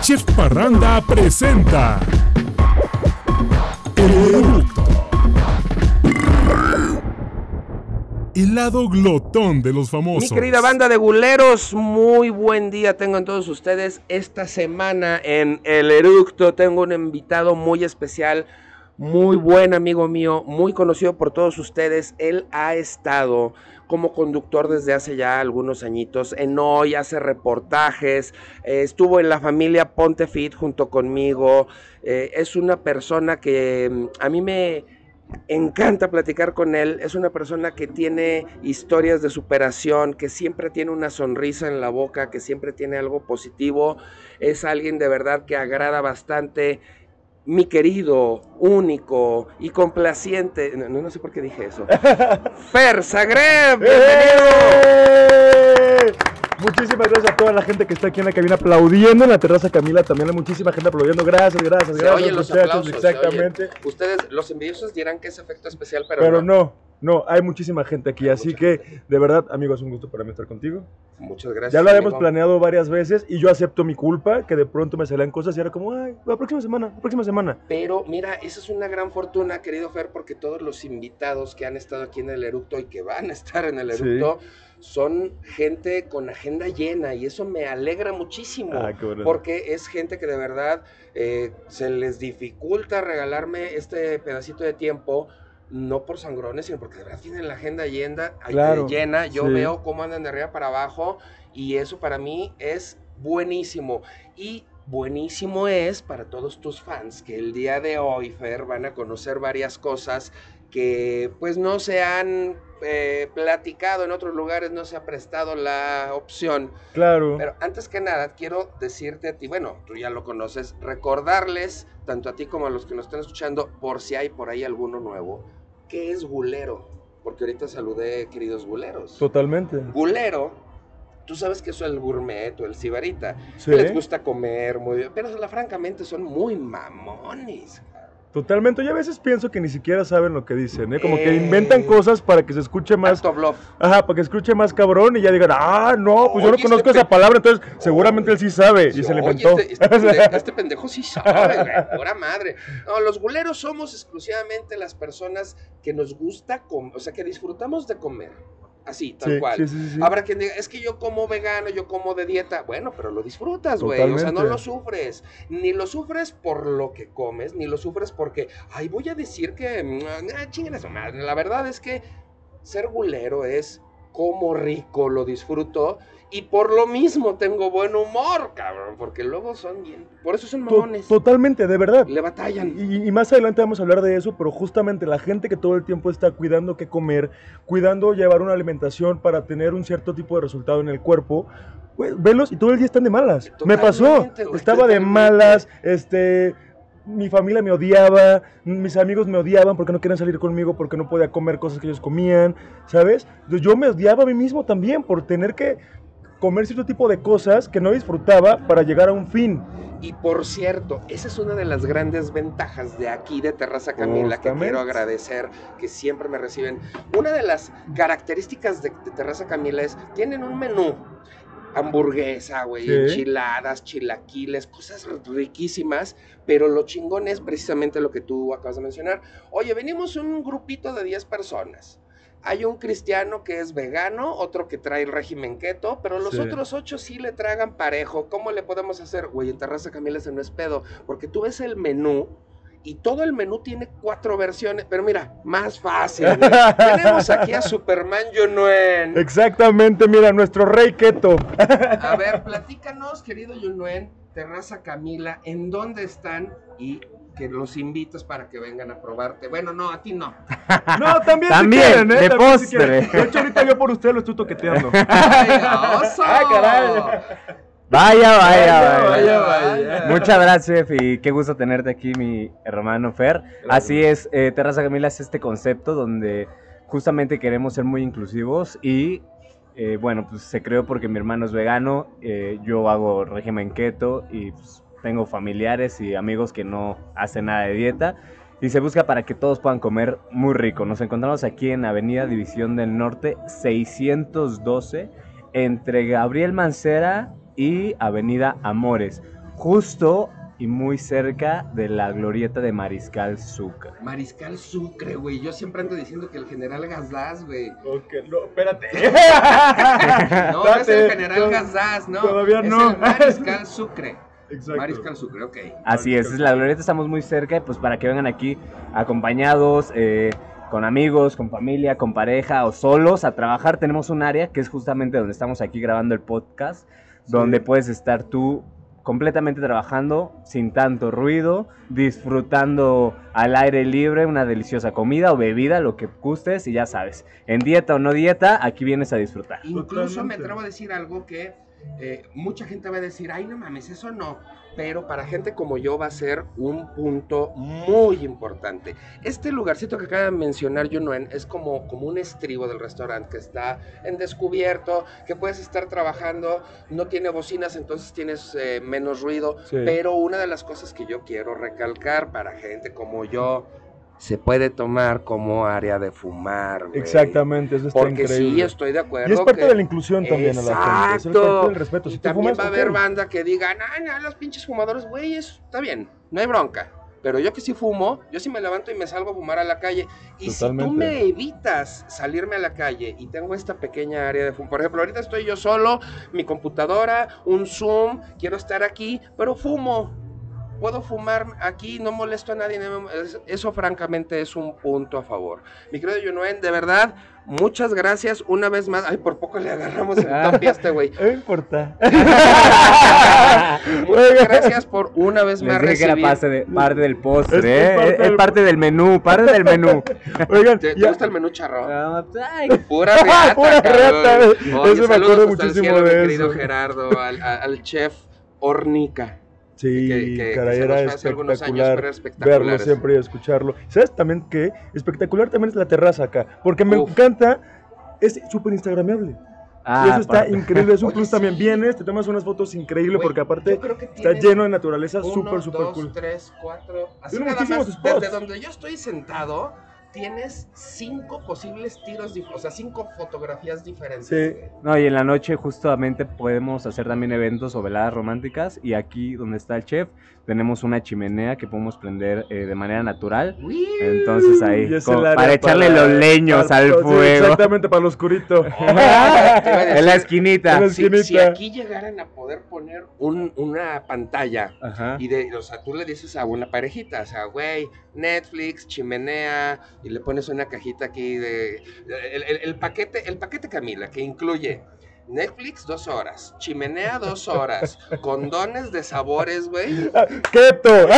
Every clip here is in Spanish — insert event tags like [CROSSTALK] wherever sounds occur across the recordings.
Chef Parranda presenta El Eructo. El lado glotón de los famosos. Mi querida banda de guleros, muy buen día tengan todos ustedes. Esta semana en El Eructo tengo un invitado muy especial, muy buen amigo mío, muy conocido por todos ustedes. Él ha estado como conductor desde hace ya algunos añitos. En hoy hace reportajes, eh, estuvo en la familia Ponte Fit junto conmigo. Eh, es una persona que mm, a mí me encanta platicar con él. Es una persona que tiene historias de superación, que siempre tiene una sonrisa en la boca, que siempre tiene algo positivo. Es alguien de verdad que agrada bastante mi querido, único y complaciente. No, no sé por qué dije eso. [LAUGHS] Fer Zagreb, bienvenido. ¡Eh! Muchísimas gracias a toda la gente que está aquí en la cabina aplaudiendo en la terraza Camila. También hay muchísima gente aplaudiendo. Gracias, gracias, Se gracias. oyen los muchachos, aplausos. se Exactamente. oyen. Ustedes, los envidiosos, dirán que es efecto especial, pero, Pero no. no, no, hay muchísima gente aquí. Así que, de verdad, amigo, es un gusto para mí estar contigo. Muchas gracias. Ya lo habíamos amigo. planeado varias veces y yo acepto mi culpa, que de pronto me salían cosas y era como, ay, la próxima semana, la próxima semana. Pero mira, esa es una gran fortuna, querido Fer, porque todos los invitados que han estado aquí en el eructo y que van a estar en el Sí. eructo son gente con agenda llena y eso me alegra muchísimo. Ah, qué bueno. Porque es gente que de verdad eh, se les dificulta regalarme este pedacito de tiempo, no por sangrones, sino porque de verdad tienen la agenda llena. Claro, llena. Yo sí. veo cómo andan de arriba para abajo y eso para mí es buenísimo. Y buenísimo es para todos tus fans que el día de hoy, Fer, van a conocer varias cosas que pues no se han eh, platicado en otros lugares, no se ha prestado la opción. Claro. Pero antes que nada, quiero decirte a ti, bueno, tú ya lo conoces, recordarles, tanto a ti como a los que nos están escuchando, por si hay por ahí alguno nuevo, ¿qué es gulero? Porque ahorita saludé, queridos guleros. Totalmente. Gulero, tú sabes que eso es el gourmet o el sibarita. Sí. Les gusta comer muy bien, pero la, francamente son muy mamones. Totalmente. Yo a veces pienso que ni siquiera saben lo que dicen, ¿eh? Como que Eh. inventan cosas para que se escuche más. Bluff. Ajá, para que escuche más cabrón y ya digan, ah, no, pues yo no conozco esa palabra, entonces seguramente él sí sabe y se le inventó. Este, este pendejo, [LAUGHS] este pendejo sí sabe, güey, pura madre. No, los guleros somos exclusivamente las personas que nos gusta comer, o sea, que disfrutamos de comer. Así, tal Sí, cual. sí, sí. Habrá quien diga, es que yo como vegano, yo como de dieta. Bueno, pero lo disfrutas, güey. O sea, no lo sufres. Ni lo sufres por lo que comes, ni lo sufres porque, ay, voy a decir que, mm, ah, chinguen a su madre. La verdad es que ser gulero es como rico, lo disfruto. Y por lo mismo tengo buen humor, cabrón. Porque luego son bien. Por eso son mamones. totalmente, de verdad. Le batallan. Y, y más adelante vamos a hablar de eso, pero justamente la gente que todo el tiempo está cuidando qué comer, cuidando llevar una alimentación para tener un cierto tipo de resultado en el cuerpo, güey, velos y todo el día están de malas. Me pasó, güey, estaba de malas, este, mi familia me odiaba, mis amigos me odiaban porque no querían salir conmigo, porque no podía comer cosas que ellos comían, ¿sabes? Yo me odiaba a mí mismo también por tener que comer cierto tipo de cosas que no disfrutaba para llegar a un fin. Y por cierto, esa es una de las grandes ventajas de aquí, de Terraza Camila, que quiero agradecer, que siempre me reciben. Una de las características de, de Terraza Camila es, tienen un menú, hamburguesa, güey, Sí. enchiladas, chilaquiles, cosas riquísimas, pero lo chingón es precisamente lo que tú acabas de mencionar. Oye, venimos un grupito de 10 personas. Hay un cristiano que es vegano, otro que trae el régimen keto, pero los Sí. otros ocho sí le tragan parejo. ¿Cómo le podemos hacer? Güey, en Terraza Camila ese no es pedo, porque tú ves el menú y todo el menú tiene cuatro versiones, pero mira, más fácil. güey. [LAUGHS] Tenemos aquí a Superman Yunuen. Exactamente, mira, nuestro rey keto. A ver, [LAUGHS] platícanos, querido Yunuen, Terraza Camila, ¿en dónde están? Y que los invitas para que vengan a probarte. Bueno, no, a ti no. [LAUGHS] No, también, También, si quieren, ¿eh? de También si postre. quieren. De hecho, ahorita yo por usted lo estoy toqueteando. [LAUGHS] ¡Ay, oso! Ah, caray. Vaya, vaya, Vaya, vaya. vaya, vaya. Muchas gracias, Chef, y qué gusto tenerte aquí, mi hermano Fer. Así es, eh, Terraza Camila es este concepto donde justamente queremos ser muy inclusivos y, eh, bueno, pues se creó porque mi hermano es vegano, eh, yo hago régimen keto y pues, tengo familiares y amigos que no hacen nada de dieta. Y se busca para que todos puedan comer muy rico. Nos encontramos aquí en Avenida División del Norte 612 entre Gabriel Mancera y Avenida Amores. justo y muy cerca de la glorieta de Mariscal Sucre. Mariscal Sucre, güey. Yo siempre ando diciendo que el general Gazdaz, güey. Ok, no, espérate. [LAUGHS] No, no es el general no, no. todavía es no. el Mariscal Sucre. Exacto. Mariscal Sucre, ok. Así es, es la glorieta, estamos muy cerca, y pues para que vengan aquí acompañados, eh, con amigos, con familia, con pareja o solos a trabajar, tenemos un área que es justamente donde estamos aquí grabando el podcast, donde puedes estar tú completamente trabajando sin tanto ruido, disfrutando al aire libre una deliciosa comida o bebida, lo que gustes y ya sabes, en dieta o no dieta, aquí vienes a disfrutar. Incluso me atrevo a decir algo que eh, mucha gente va a decir, ay, no mames, eso no. Pero para gente como yo va a ser un punto muy importante. Este lugarcito que acaba de mencionar Junuen es como, como un estribo del restaurante que está en descubierto, que puedes estar trabajando, no tiene bocinas, entonces tienes eh, menos ruido. Sí. Pero una de las cosas que yo quiero recalcar para gente como yo, se puede tomar como área de fumar. güey. Exactamente, eso está Porque sí, increíble. estoy de acuerdo. y es parte que- de la inclusión también a la gente. Es el parte Exacto. del respeto. Y Si también fumas, va a haber banda que diga, no, no, los pinches fumadores, güey, eso está bien, no hay bronca. Pero yo que sí fumo, yo sí me levanto y me salgo a fumar a la calle. Y si tú Totalmente. me evitas salirme a la calle y tengo esta pequeña área de fumo, por ejemplo, ahorita estoy yo solo, mi computadora, un Zoom, quiero estar aquí, pero fumo. Puedo fumar aquí, no molesto a nadie. no me- es- Eso francamente es un punto a favor. Mi querido Yunuen, de verdad, muchas gracias una vez más. Ay, por poco le agarramos el topi a este güey. No importa. [LAUGHS] Muchas gracias por una vez más dije que era recibir. parte, de- parte del postre, Es- es ¿eh? parte es, del- parte del menú, parte del menú. [LAUGHS] Oigan, ¿Te, ya- gusta el menú charro? Ah, ay, Pura reata, [LAUGHS] Pura reata, Oye, eso me acuerdo muchísimo cielo, de mi querido eso. Gerardo, al, al chef Hornica. Sí, que- que- caray, que era algunos años, espectacular, verlo siempre y escucharlo. ¿Sabes también qué? Espectacular también es la terraza acá, porque me Uf. encanta, es súper instagramable. ah, y eso está aparte. increíble, es un [LAUGHS] Oye, plus sí. también. Vienes, te tomas unas fotos increíbles Güey, porque aparte está lleno de naturaleza, súper, súper dos, cool. tres, cuatro. Así Tiene nada más, desde donde yo estoy sentado, tienes cinco posibles tiros, o sea, cinco fotografías diferentes. Sí. No, y en la noche justamente podemos hacer también eventos o veladas románticas y aquí donde está el chef tenemos una chimenea que podemos prender eh, de manera natural. Entonces ahí, como para echarle para- los leños para- al sí, fuego. exactamente, para lo oscurito. [LAUGHS] [LAUGHS] en la esquinita. En la Si, aquí llegaran a poder poner un- una pantalla Ajá. y de, o sea, tú le dices a una parejita, o sea, güey, Netflix, chimenea, y le pones una cajita aquí de el, el- el paquete, el paquete Camila, que incluye Netflix dos horas, chimenea dos horas, condones de sabores, güey. ¡Keto!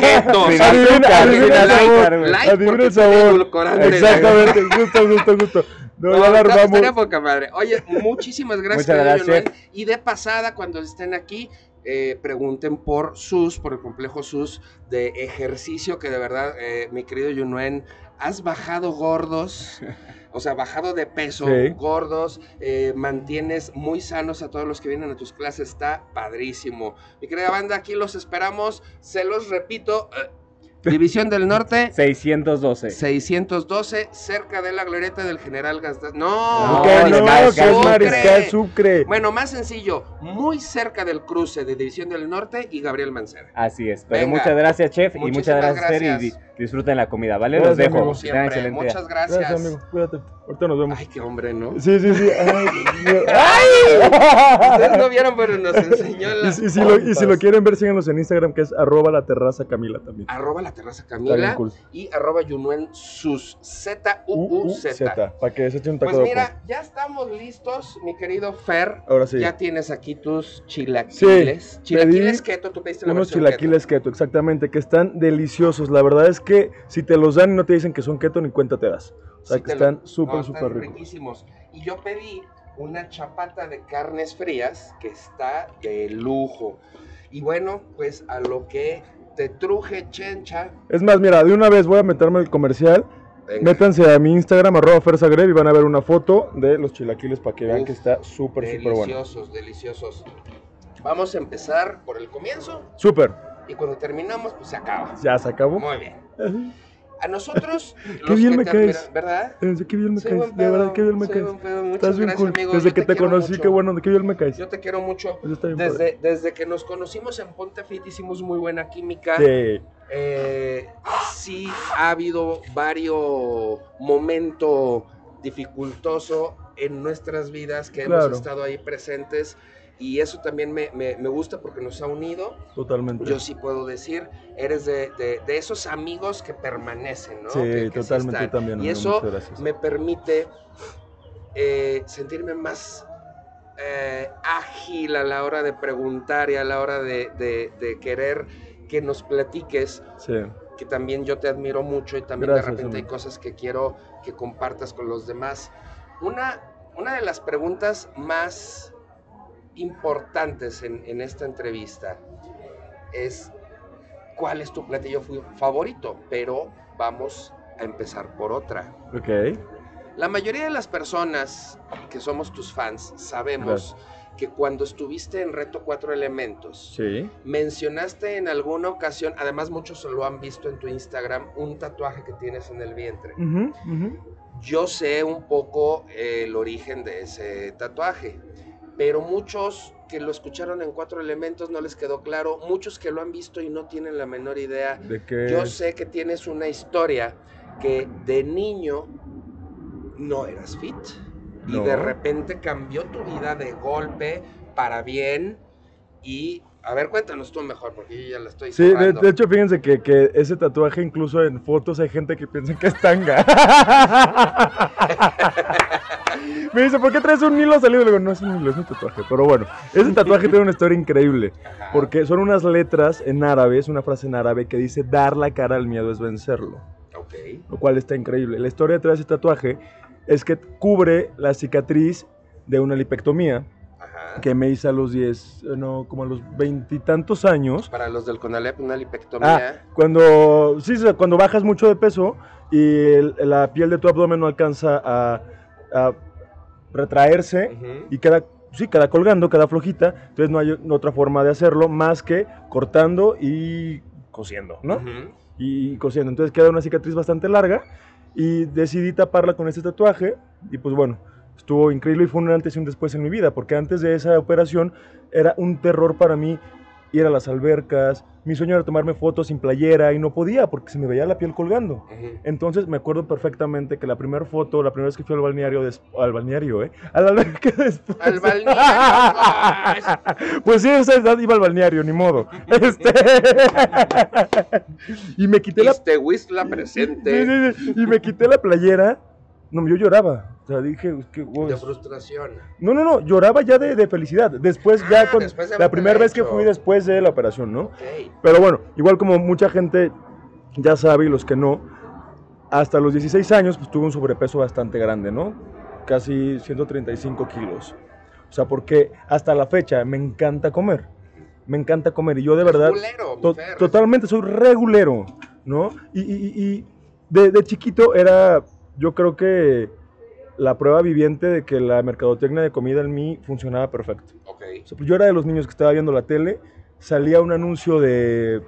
Keto, Sin Adivina, adivina sabor. Light Adivina el sabor. Exactamente, justo, justo, justo. No, No, ya poca madre. Oye, muchísimas gracias, gracias. Y de pasada, cuando estén aquí, eh, pregunten por SUS, por el complejo SUS de ejercicio, que de verdad, eh, mi querido Yunuen, has bajado gordos. [LAUGHS] O sea, bajado de peso, Sí. gordos, eh, mantienes muy sanos a todos los que vienen a tus clases, está padrísimo. Mi querida banda, aquí los esperamos, se los repito, [LAUGHS] División del Norte, 612. 612, cerca de la glorieta del General Gazdaz. No, No, que no, Mariscal que es Sucre. Mariscal Sucre. Bueno, más sencillo, muy cerca del cruce de División del Norte y Gabriel Mancera. Así es. Pero Venga. muchas gracias, chef. y muchas gracias, gracias. Di- disfruten la comida, ¿vale? Gracias, Los dejo. amigo. Siempre, muchas gracias. Gracias, amigo. Cuídate. Ahorita nos vemos. Ay, qué hombre, ¿no? Sí, sí, sí. Ay. [LAUGHS] Ustedes no vieron, pero nos enseñó Y, si- y si lo, y si lo quieren ver, síganos en Instagram, que es arroba la terraza Camila también. Arroba la terraza Está bien Camila cool. y arroba Yunuen sus Z-U-U-Z. Z, para que se eche un taco Pues de mira, ya estamos listos, mi querido Fer. Ahora sí. Ya tienes aquí tus chilaquiles. chilaquiles keto, tú pediste la Unos chilaquiles keto, exactamente, que están deliciosos. La verdad es que si te los dan y no te dicen que son keto, ni cuenta te das. O sea, Sí que lo- están súper, no, súper ricos. riquísimos. Y yo pedí una chapata de carnes frías que está de lujo. Y bueno, pues a lo que te truje chencha. Es más, mira, de una vez voy a meterme el comercial. Venga. Métanse a mi Instagram, arroba fersagreb, y van a ver una foto de los chilaquiles para que vean que está súper, súper bueno. Deliciosos, deliciosos. Vamos a empezar por el comienzo Súper. y cuando terminamos, pues se acaba. Ya se acabó. Muy bien. [LAUGHS] A nosotros, Qué bien que me caes. ¿verdad? Qué bien me Soy caes, de verdad, qué bien me caes. buen Estás bien gracias, cool. amigo. Desde Yo que te, conocí, mucho. qué bueno, qué bien me caes. Yo te quiero mucho. Desde, desde que nos conocimos en Ponte Fit hicimos muy buena química. Sí, Eh, sí ha habido varios momentos dificultoso en nuestras vidas que Claro. hemos estado ahí presentes y eso también me, me- me gusta porque nos ha unido. totalmente. Yo sí puedo decir, eres de, de- de esos amigos que permanecen, ¿no? Sí, Que- que totalmente están. también, Y eso me permite eh, sentirme más eh, ágil a la hora de preguntar y a la hora de, de- querer que nos platiques Sí, que también yo te admiro mucho y también Gracias, de repente hay amigo. cosas que quiero que compartas con los demás. Una, una de las preguntas más importantes en, en esta entrevista es cuál es tu platillo favorito, pero vamos a empezar por otra. ok. La mayoría de las personas que somos tus fans sabemos que cuando estuviste en Reto Cuatro Elementos, Sí. Mencionaste en alguna ocasión, además muchos lo han visto en tu Instagram, un tatuaje que tienes en el vientre. Yo sé un poco eh, el origen de ese tatuaje, pero muchos que lo escucharon en Cuatro Elementos no les quedó claro, muchos que lo han visto y no tienen la menor idea. De que. Yo sé que tienes una historia que de niño no eras fit y de repente cambió tu vida de golpe para bien y a ver cuéntanos tú mejor porque yo ya la estoy Sí, de, de hecho, fíjense que, que ese tatuaje, incluso en fotos, hay gente que piensa que es tanga. [LAUGHS] Me dice, ¿por qué traes un hilo salido? Le digo, no es un hilo, es un tatuaje. Pero bueno, ese tatuaje tiene una historia increíble. Porque son unas letras en árabe, es una frase en árabe que dice, dar la cara al miedo es vencerlo. Ok. Lo cual está increíble. La historia detrás de ese tatuaje es que cubre la cicatriz de una lipectomía Ajá. que me hice a los 10, eh, no, como a los veintitantos años. Para los del Conalep, una Ah, lipectomía. cuando, sí, sí, cuando bajas mucho de peso y el- la piel de tu abdomen no alcanza a, a retraerse y queda, sí, queda colgando, queda flojita, entonces no hay otra forma de hacerlo más que cortando y cosiendo, ¿no? Y cosiendo. Entonces queda una cicatriz bastante larga y decidí taparla con este tatuaje y pues bueno, estuvo increíble y fue un antes y un después en mi vida, porque antes de esa operación era un terror para mí ir a las albercas, mi sueño era tomarme fotos sin playera y no podía porque se me veía la piel colgando. Entonces me acuerdo perfectamente que la primera foto, la primera vez que fui al balneario, al balneario, ¿eh? A la alberca [LAUGHS] después. Al balneario. Pues sí, edad iba al balneario, ni modo. [LAUGHS] Este... [LAUGHS] y me quité la Iztehuistla Sí, presente. sí, sí. Y me quité la playera. No, yo lloraba. O sea, dije. De frustración. No, no, no, lloraba ya de, de felicidad. Después, Ah, ya con después de la primera vez que fui después de la operación, ¿no? Pero bueno, igual como mucha gente ya sabe y los que no, hasta los 16 años pues tuve un sobrepeso bastante grande, ¿no? Casi 135 kilos. O sea, porque hasta la fecha me encanta comer. Me encanta comer y yo de verdad... Culero, To- totalmente, soy regulero, ¿no? Y, y- y- y de, de chiquito era, yo creo que la prueba viviente de que la mercadotecnia de comida en mí funcionaba perfecto. Ok. O sea, pues yo era de los niños que estaba viendo la tele, salía un anuncio de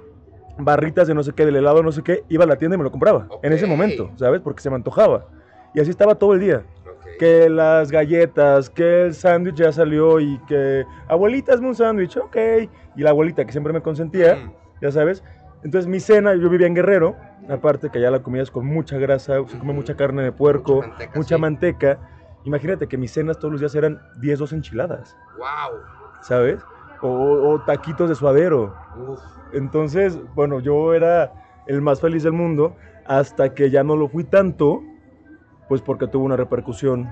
barritas de no sé qué, del helado no sé qué, iba a la tienda y me lo compraba en ese momento, ¿sabes? Porque se me antojaba. Y así estaba todo el día. Que las galletas, que el sándwich ya salió y que, abuelita, hazme un sándwich, ok. Y la abuelita que siempre me consentía, Mm. ya sabes. Entonces mi cena, yo vivía en Guerrero, aparte que allá la comida es con mucha grasa, se come mucha carne de puerco, Mucha mucha, manteca, sí. manteca. Imagínate que mis cenas todos los días eran 10, 12 enchiladas, Wow. ¿sabes? O, o taquitos de suadero. Uf. Entonces, bueno, yo era el más feliz del mundo hasta que ya no lo fui tanto, pues porque tuvo una repercusión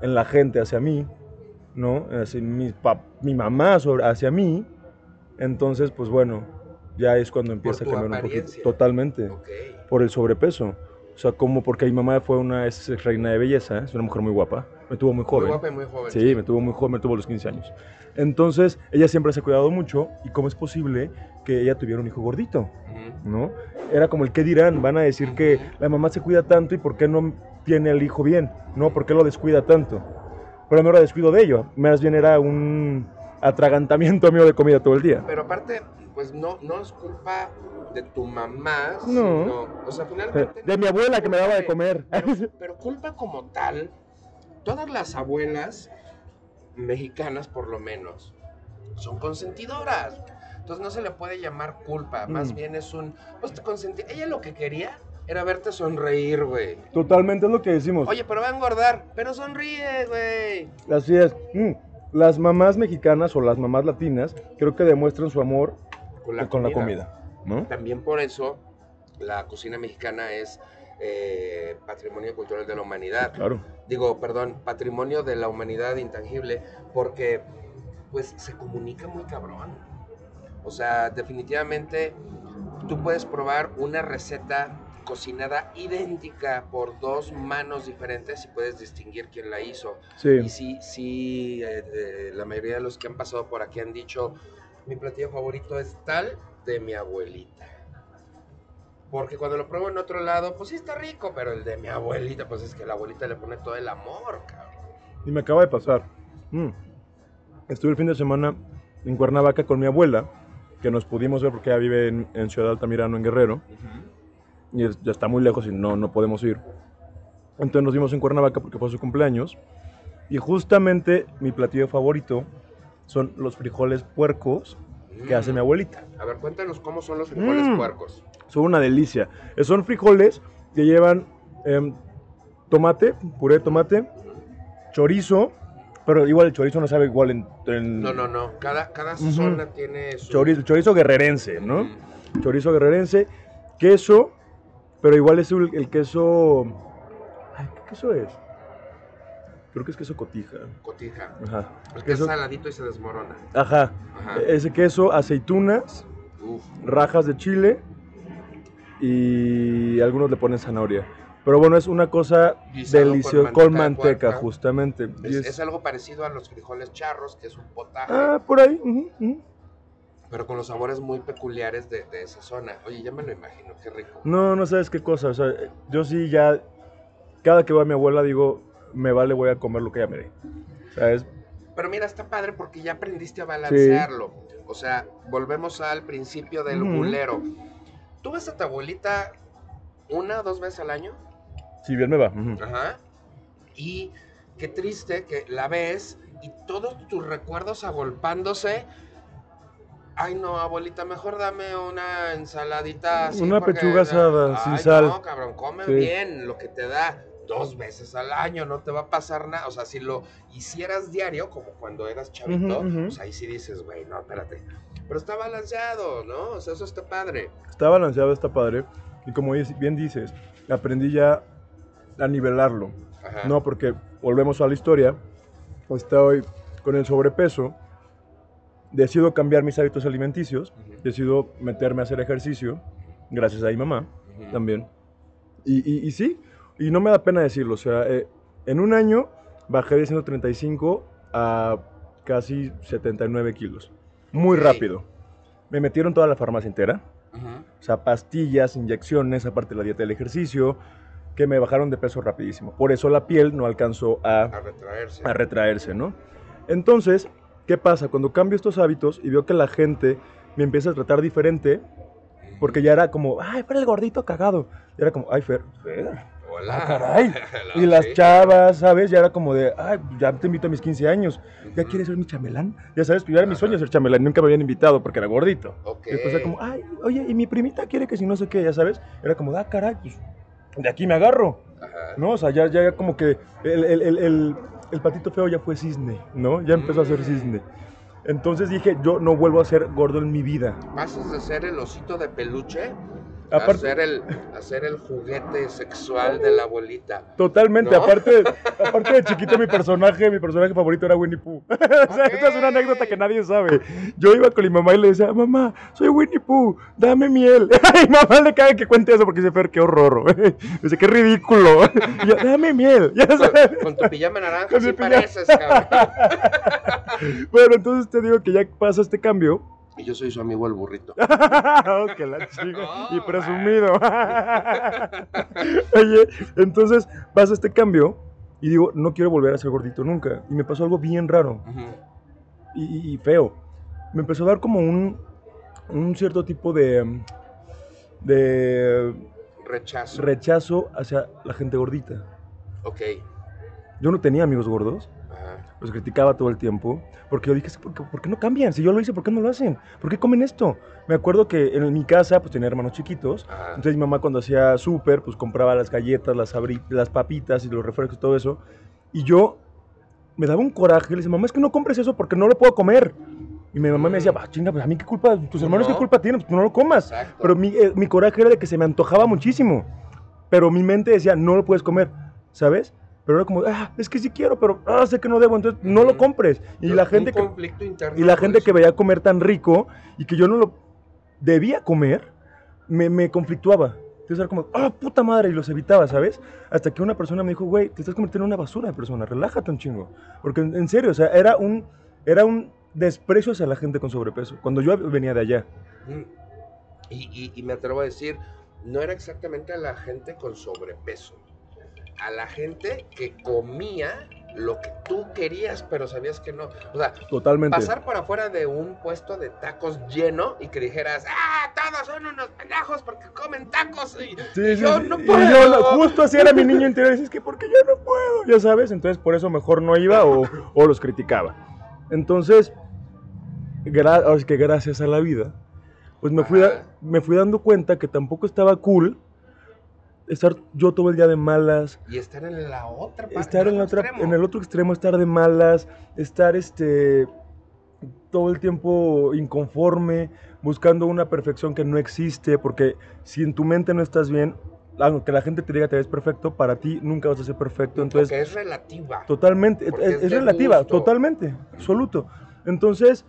en la gente hacia mí, ¿no? Hacia mi, mamá sobre, hacia mí. Entonces, pues bueno, ya es cuando empieza a cambiar un poquito. apariencia. Totalmente. Ok. Por el sobrepeso. O sea, como porque mi mamá fue una es reina de belleza, es una mujer muy guapa, me tuvo muy Muy joven. guapa y muy joven. Sí, me tuvo muy joven, me tuvo a los 15 años. Entonces, ella siempre se ha cuidado mucho y cómo es posible que ella tuviera un hijo gordito, Ujú. ¿no? Era como el qué dirán, van a decir que Ujú. la mamá se cuida tanto y por qué no tiene al hijo bien, ¿no? ¿Por qué lo descuida tanto? Pero no era descuido de ello, más bien era un atragantamiento mío de comida todo el día. Pero aparte, pues no, no es culpa de tu mamá, No. sino, o sea, finalmente... De mi abuela que me daba de comer. Pero, pero culpa como tal, todas las abuelas mexicanas por lo menos, son consentidoras. Entonces no se le puede llamar culpa, más Mm. bien es un, pues te consentí. Ella lo que quería era verte sonreír, güey. Totalmente es lo que decimos. Oye, pero va a engordar, pero sonríe, güey. Así es. Mm, Las mamás mexicanas o las mamás latinas creo que demuestran su amor con la comida. ¿no? También por eso la cocina mexicana es eh, patrimonio cultural de la humanidad. Claro. Digo, perdón, patrimonio de la humanidad intangible, porque pues se comunica muy cabrón. O sea, definitivamente tú puedes probar una receta cocinada idéntica por dos manos diferentes y puedes distinguir quién la hizo. Y Sí. sí, sí, eh, eh, la mayoría de los que han pasado por aquí han dicho, mi platillo favorito es tal de mi abuelita. Porque cuando lo pruebo en otro lado, pues sí está rico, pero el de mi abuelita, pues es que la abuelita le pone todo el amor, cabrón. Y me acaba de pasar. Mm. Estuve el fin de semana en Cuernavaca con mi abuela, que nos pudimos ver porque ella vive en, en Ciudad Altamirano, en Guerrero. Y es- ya está muy lejos y no, no podemos ir. Entonces nos vimos en Cuernavaca porque fue su cumpleaños. Y justamente mi platillo favorito son los frijoles puercos que hace mi abuelita. A ver, cuéntanos cómo son los frijoles Mm. puercos. Son una delicia. Eh, Son frijoles que llevan em, tomate, puré de tomate, chorizo, pero igual el chorizo no sabe igual en... en- No, no, no. Cada, cada zona tiene su... Chorizo, chorizo guerrerense, ¿no? Mm. Chorizo guerrerense, queso, pero igual es el, el queso... Ay, ¿Qué queso es? Creo que es queso cotija. Cotija. Ajá. El que es Queso- saladito y se desmorona. Ajá. Ajá. E- Ese queso, aceitunas, Uf. rajas de chile y algunos le ponen zanahoria. Pero bueno, es una cosa deliciosa con manteca justamente. Es, es- es algo parecido a los frijoles charros, que es un potaje, Ah, por ahí. ujú. pero con los sabores muy peculiares de, de esa zona. Oye, ya me lo imagino, qué rico. No, no sabes qué cosa. O sea, yo sí ya, cada que va mi abuela digo, me vale, voy a comer lo que ella me dé. O sea, es- Pero mira, está padre porque ya aprendiste a balancearlo. O sea, volvemos al principio del Ujú. bulero. ¿Tú ves a tu abuelita una o dos veces al año? si bien me va. Ajá. Y qué triste que la ves y todos tus recuerdos agolpándose. Ay, no, abuelita, mejor dame una ensaladita así. Una porque- pechuga asada, sin Ay, sal. No, cabrón, come Sí. bien lo que te da dos veces al año, no te va a pasar nada. O sea, si lo hicieras diario, como cuando eras chavito, Ujú, ujú. pues ahí sí dices, güey, no, espérate. Pero está balanceado, ¿no? O sea, eso está padre. Está balanceado, está padre. Y como bien dices, aprendí ya a nivelarlo. Ajá. No, porque volvemos a la historia. Estoy con el sobrepeso. Decido cambiar mis hábitos alimenticios. Ujú, Decido meterme a hacer ejercicio. Gracias a mi mamá también. Y, y- y sí, y no me da pena decirlo. O sea, eh, en un año bajé de 135 a casi 79 kilos. Muy Ok. rápido. Me metieron toda la farmacia entera. Ujú. O sea, pastillas, inyecciones, aparte de la dieta del ejercicio, que me bajaron de peso rapidísimo. Por eso la piel no alcanzó a, A retraerse. a retraerse, ¿no? Entonces, ¿qué pasa? Cuando cambio estos hábitos y veo que la gente me empieza a tratar diferente, porque ya era como, ay, Fer el gordito cagado. Y era como, ay, Fer, Fer. Hola. Ah, caray. [LAUGHS] Y las chavas, ¿sabes? Ya era como de, ay, ya te invito a mis 15 años. ¿Ya quieres ser mi chamelán? Ya sabes, pues ya era mi sueño ser chamelán. Nunca me habían invitado porque era gordito. Ok. Y después era como, ay, oye, y mi primita quiere que si no sé qué, ya sabes. Era como, ah, caray, pues de aquí me agarro, Ajá. ¿no? O sea, ya, ya como que el, el- el- el- patito feo ya fue cisne, ¿no? Ya empezó a ser Mm. cisne. Entonces dije, yo no vuelvo a ser gordo en mi vida. Pasas de ser el osito de peluche Aparte, ser el, a ser el juguete sexual de la abuelita. totalmente, ¿No? aparte, aparte de chiquito mi personaje, mi personaje favorito era Winnie Pooh. [LAUGHS] o sea, esta es una anécdota que nadie sabe. Yo iba con mi mamá y le decía, mamá, soy Winnie Pooh, dame miel. [LAUGHS] y mamá le cae que cuente eso porque dice, Fer, qué horror. [LAUGHS] dice, qué ridículo. y yo, dame miel. Ya Con, sabes. con tu pijama naranja Con sí pijama. pareces, cabrón. Bueno, entonces te digo que ya pasa este cambio. Y yo soy su amigo el burrito. [LAUGHS] oh, que la chica. y Oh, presumido. [LAUGHS] Oye, entonces pasa este cambio y digo, no quiero volver a ser gordito nunca. Y me pasó algo bien raro y, y- y feo. Me empezó a dar como un, un cierto tipo de, de Rechazo. rechazo hacia la gente gordita. ok. Yo no tenía amigos gordos, Ajá. Los criticaba todo el tiempo, porque yo dije, ¿por qué, por qué no cambian? Si yo lo hice, ¿por qué no lo hacen? ¿Por qué comen esto? Me acuerdo que en mi casa, pues tenía hermanos chiquitos, Ajá. entonces mi mamá cuando hacía súper, pues compraba las galletas, las, las papitas y los refrescos y todo eso, y yo me daba un coraje, le decía, mamá, es que no compres eso porque no lo puedo comer. Y mi mamá me decía, bah, chinga, pues a mí qué culpa, tus hermanos No. qué culpa tienen, pues tú no lo comas. Exacto. Pero mi, eh, mi coraje era de que se me antojaba muchísimo. Pero mi mente decía, no lo puedes comer, ¿sabes? Pero era como, ah, es que sí quiero, pero ah, sé que no debo, entonces no lo compres. Y la gente que, y la gente eso. que veía comer tan rico y que yo no lo debía comer, me, me conflictuaba. Entonces era como, ah, puta madre, y los evitaba, ¿sabes? Hasta que una persona me dijo, güey, te estás convirtiendo en una basura de persona, relájate un chingo. Porque en, serio, o sea, era un, era un desprecio hacia la gente con sobrepeso, cuando yo venía de allá. Mm. Y, y- y me atrevo a decir, no era exactamente a la gente con sobrepeso, a la gente que comía lo que tú querías, pero sabías que no. O sea, Totalmente. pasar por afuera de un puesto de tacos lleno y que dijeras, ah, todos son unos pendejos porque comen tacos y, Sí, y sí, yo sí. no Y puedo. yo no- justo así era mi niño interior. Es que porque yo no puedo, ya sabes. Entonces por eso mejor no iba o, o los criticaba. Entonces, gra- sí que gracias a la vida, pues me fui, me fui dando cuenta que tampoco estaba cool estar yo todo el día de malas, Y estar en la otra parte. estar en, el la otro otra, extremo. en el otro extremo, estar de malas, estar este todo el tiempo inconforme, buscando una perfección que no existe, porque si en tu mente no estás bien, aunque la gente te diga que eres perfecto, para ti nunca vas a ser perfecto. Entonces, Porque es relativa. totalmente, es, es es de relativa, gusto. totalmente, absoluto. Entonces,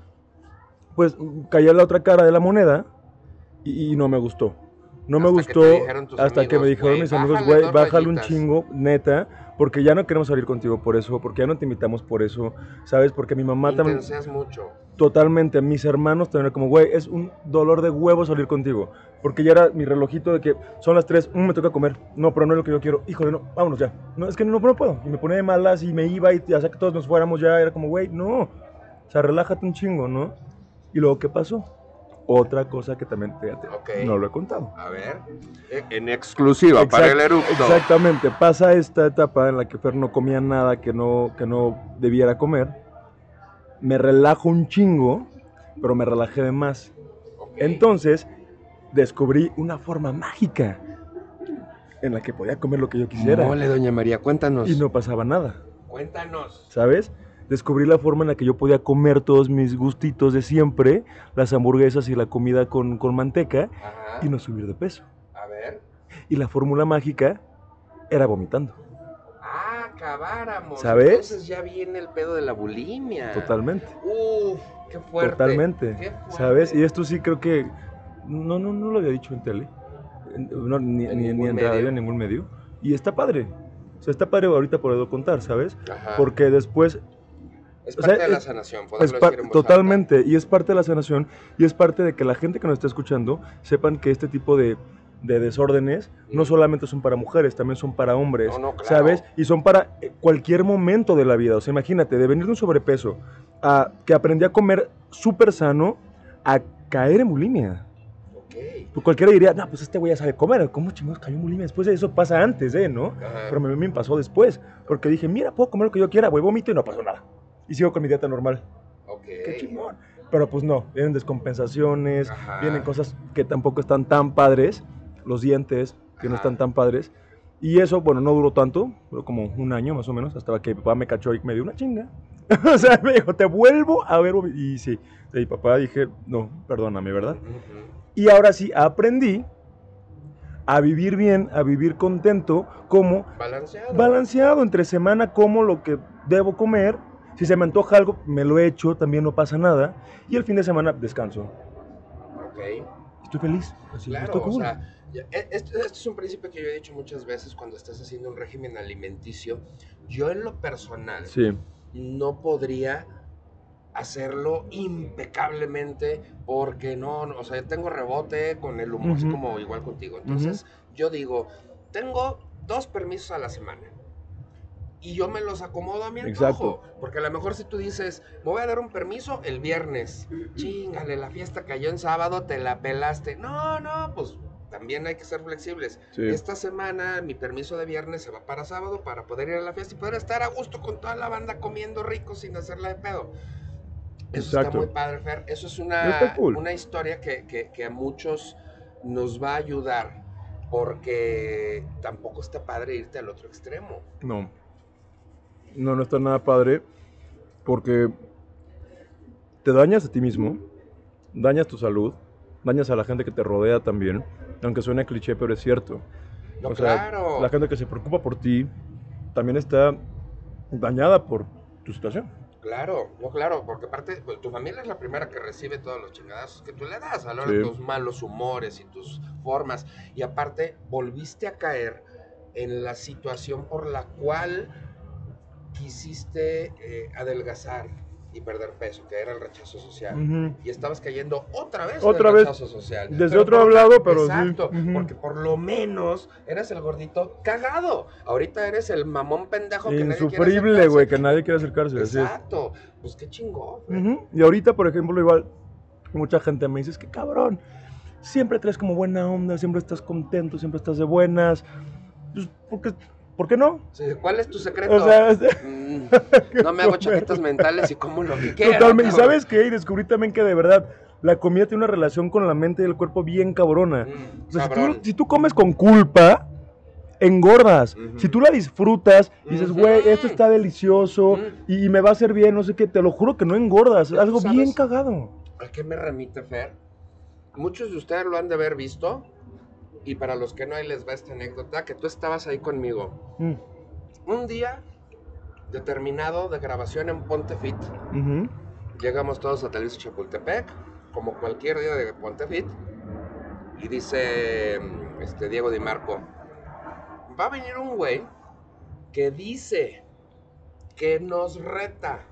pues caí a la otra cara de la moneda y, y no me gustó. No me Hasta que gustó tus hasta que me amigos, dijeron "Güey, mis amigos, güey, bájale un rayitas". chingo, neta, porque ya no queremos salir contigo por eso, porque ya no te invitamos por eso, ¿sabes? Porque mi mamá también, mucho. totalmente, mis hermanos también como, güey, es un dolor de huevo salir contigo, porque ya era mi relojito de que son las 3, me toca comer, no, pero no es lo que yo quiero, híjole, no, vámonos ya, no, es que no, no puedo, y me ponía de malas y me iba y hacía que todos nos fuéramos ya, era como, güey, no, o sea, relájate un chingo, ¿no? Y luego, ¿qué pasó? Otra cosa que también, fíjate, no lo he contado. A ver. eh, En exclusiva para el eructo. Exactamente, pasa esta etapa en la que Fer no comía nada que no, que no debiera comer. Me relajo un chingo, pero me relajé de más. Entonces, descubrí una forma mágica en la que podía comer lo que yo quisiera Mole, doña María, cuéntanos. y no pasaba nada, Cuéntanos. ¿sabes? Descubrí la forma en la que yo podía comer todos mis gustitos de siempre, las hamburguesas y la comida con, con manteca, Ajá. y no subir de peso. A ver. Y la fórmula mágica era vomitando. Ah, acabáramos. ¿Sabes? Entonces ya viene el pedo de la bulimia. Totalmente. Uf, qué fuerte. Totalmente. Qué fuerte. ¿Sabes? Y esto sí creo que no, no, no lo había dicho en tele. No, ni, En ni- ni ningún en radio, medio. en ningún medio. Y está padre. O sea, está padre ahorita poderlo contar, ¿sabes? Ajá. Porque después es o parte sea, de la sanación, decir en voz alta. totalmente. Y es parte de la sanación. Y es parte de que la gente que nos está escuchando sepan que este tipo de, de desórdenes no solamente son para mujeres, también son para hombres. No, no, claro. ¿Sabes? Y son para eh, cualquier momento de la vida. O sea, imagínate, de venir de un sobrepeso a que aprendí a comer súper sano a caer en bulimia. Ok. Pues cualquiera diría, no, pues este güey ya sabe comer. ¿Cómo chingados cayó en bulimia? Después de eso pasa antes, ¿eh? ¿No? Ajá. Pero a mí me pasó después. Porque dije, mira, puedo comer lo que yo quiera, güey, vomito y no pasó nada. Y sigo con mi dieta normal. Ok. Qué chingón. Pero pues no, vienen descompensaciones, Ajá. vienen cosas que tampoco están tan padres, los dientes que no Ajá. están tan padres. Y eso, bueno, no duró tanto, duró como un año más o menos, hasta que mi papá me cachó y me dio una chinga. [LAUGHS] o sea, me dijo, te vuelvo a ver. vomi-". Y sí, de mi papá dije, no, perdóname, ¿verdad? Ujú. Y ahora sí, aprendí a vivir bien, a vivir contento, como Balanceado. balanceado entre semana, como lo que debo comer. Si se me antoja algo, me lo echo, también no pasa nada. Y el fin de semana descanso. Ok. Estoy feliz. Así, Claro, estoy o sea, esto, esto es un principio que yo he dicho muchas veces cuando estás haciendo un régimen alimenticio. Yo en lo personal Sí, no podría hacerlo impecablemente porque no, no, o sea, tengo rebote con el humo, así Ujú. como igual contigo. Entonces, yo digo, tengo dos permisos a la semana y yo me los acomodo a mi Exacto. antojo. Porque a lo mejor si tú dices, me voy a dar un permiso el viernes, chingale, la fiesta cayó en sábado, te la pelaste. No, no, pues también hay que ser flexibles. Sí. Esta semana mi permiso de viernes se va para sábado para poder ir a la fiesta y poder estar a gusto con toda la banda comiendo rico sin hacerla de pedo. Eso está Exacto. muy padre, Fer. Eso es una, Está cool. una historia que, que- que a muchos nos va a ayudar porque tampoco está padre irte al otro extremo. No. No, no está nada padre. Porque te dañas a ti mismo, dañas tu salud, dañas a la gente que te rodea también. Aunque suene cliché, pero es cierto. No, O sea, claro. La gente que se preocupa por ti también está dañada por tu situación. Claro, no, claro, porque aparte pues, tu familia es la primera que recibe todos los chingadazos que tú le das a la hora de tus malos humores y tus formas. Y aparte, volviste a caer en la situación por la cual quisiste eh, adelgazar y perder peso, que era el rechazo social. Ujú. Y estabas cayendo otra vez Otra en el vez, rechazo social. desde otro lado, pero sí. Exacto, Ujú. porque por lo menos eras el gordito cagado. Ahorita eres el mamón pendejo que Insufrible, güey, que nadie quiere acercarse. así. Exacto. Pues qué chingón. güey. Ujú. Y ahorita, por ejemplo, igual, mucha gente me dice, es que cabrón, siempre traes como buena onda, siempre estás contento, siempre estás de buenas. Pues, ¿por qué, por qué no? Sí, ¿Cuál es tu secreto? O sea, es- Mm, [LAUGHS] no me hago chaquetas mentales y como lo que quiera. totalmente. ¿Y sabes qué? Y descubrí también que de verdad la comida tiene una relación con la mente y el cuerpo bien cabrona. Mm, O sea, si tú, si tú comes con culpa, engordas. Si tú la disfrutas y dices, güey, esto está delicioso y, y me va a hacer bien, no sé qué, te lo juro que no engordas. Algo bien cagado. ¿A qué me remite, Fer? Muchos de ustedes lo han de haber visto. Y para los que no, ahí les va esta anécdota, que tú estabas ahí conmigo. Mm. Un día determinado de grabación en Ponte Fit, Ujú. llegamos todos a Televisa Chapultepec, como cualquier día de Ponte Fit, y dice mm, este, Diego Di Marco, va a venir un güey que dice que nos reta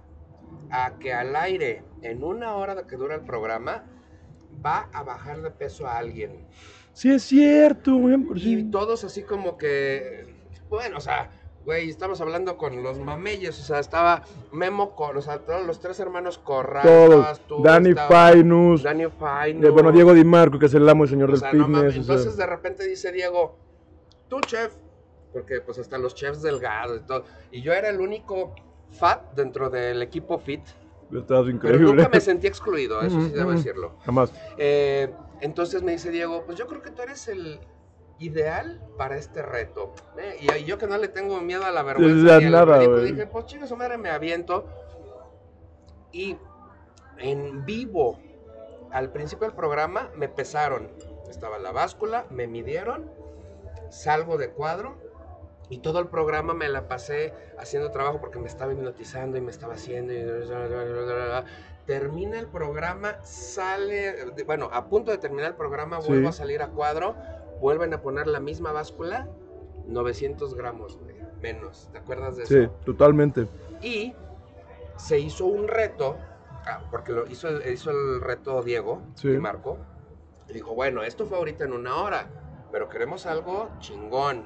a que al aire, en una hora de que dura el programa, va a bajar de peso a alguien. Sí, es cierto, güey. Y todos así como que, bueno, o sea, güey, estamos hablando con los mameyes, o sea, estaba Memo, con, o sea, todos los tres hermanos Corral, Todos. tú, Dani estaba Fainus. Dani Fainus. eh, bueno, Diego Di Marco, que es el amo y señor o del sea, no mames, fitness. o sea. entonces de repente dice Diego, tú chef, porque pues hasta los chefs delgados y todo, y yo era el único fat dentro del equipo fit, Estás pero increíble. nunca me sentí excluido, eso sí debo decirlo. Jamás. Eh, entonces me dice Diego, pues yo creo que tú eres el ideal para este reto. Eh, y yo que no le tengo miedo a la vergüenza ni nada, dije, pues chinga su madre, me aviento. Y en vivo, al principio del programa, me pesaron. Estaba la báscula, me midieron, salgo de cuadro y todo el programa me la pasé haciendo trabajo porque me estaba hipnotizando y me estaba haciendo. y- Termina el programa, sale, bueno, a punto de terminar el programa, Sí. vuelvo a salir a cuadro, vuelven a poner la misma báscula, 900 gramos, güey, menos. ¿Te acuerdas de eso? Sí, totalmente. Y se hizo un reto, ah, porque lo hizo, el- hizo el reto Diego Sí. y Marco. Y dijo, bueno, esto fue ahorita en una hora, pero queremos algo chingón.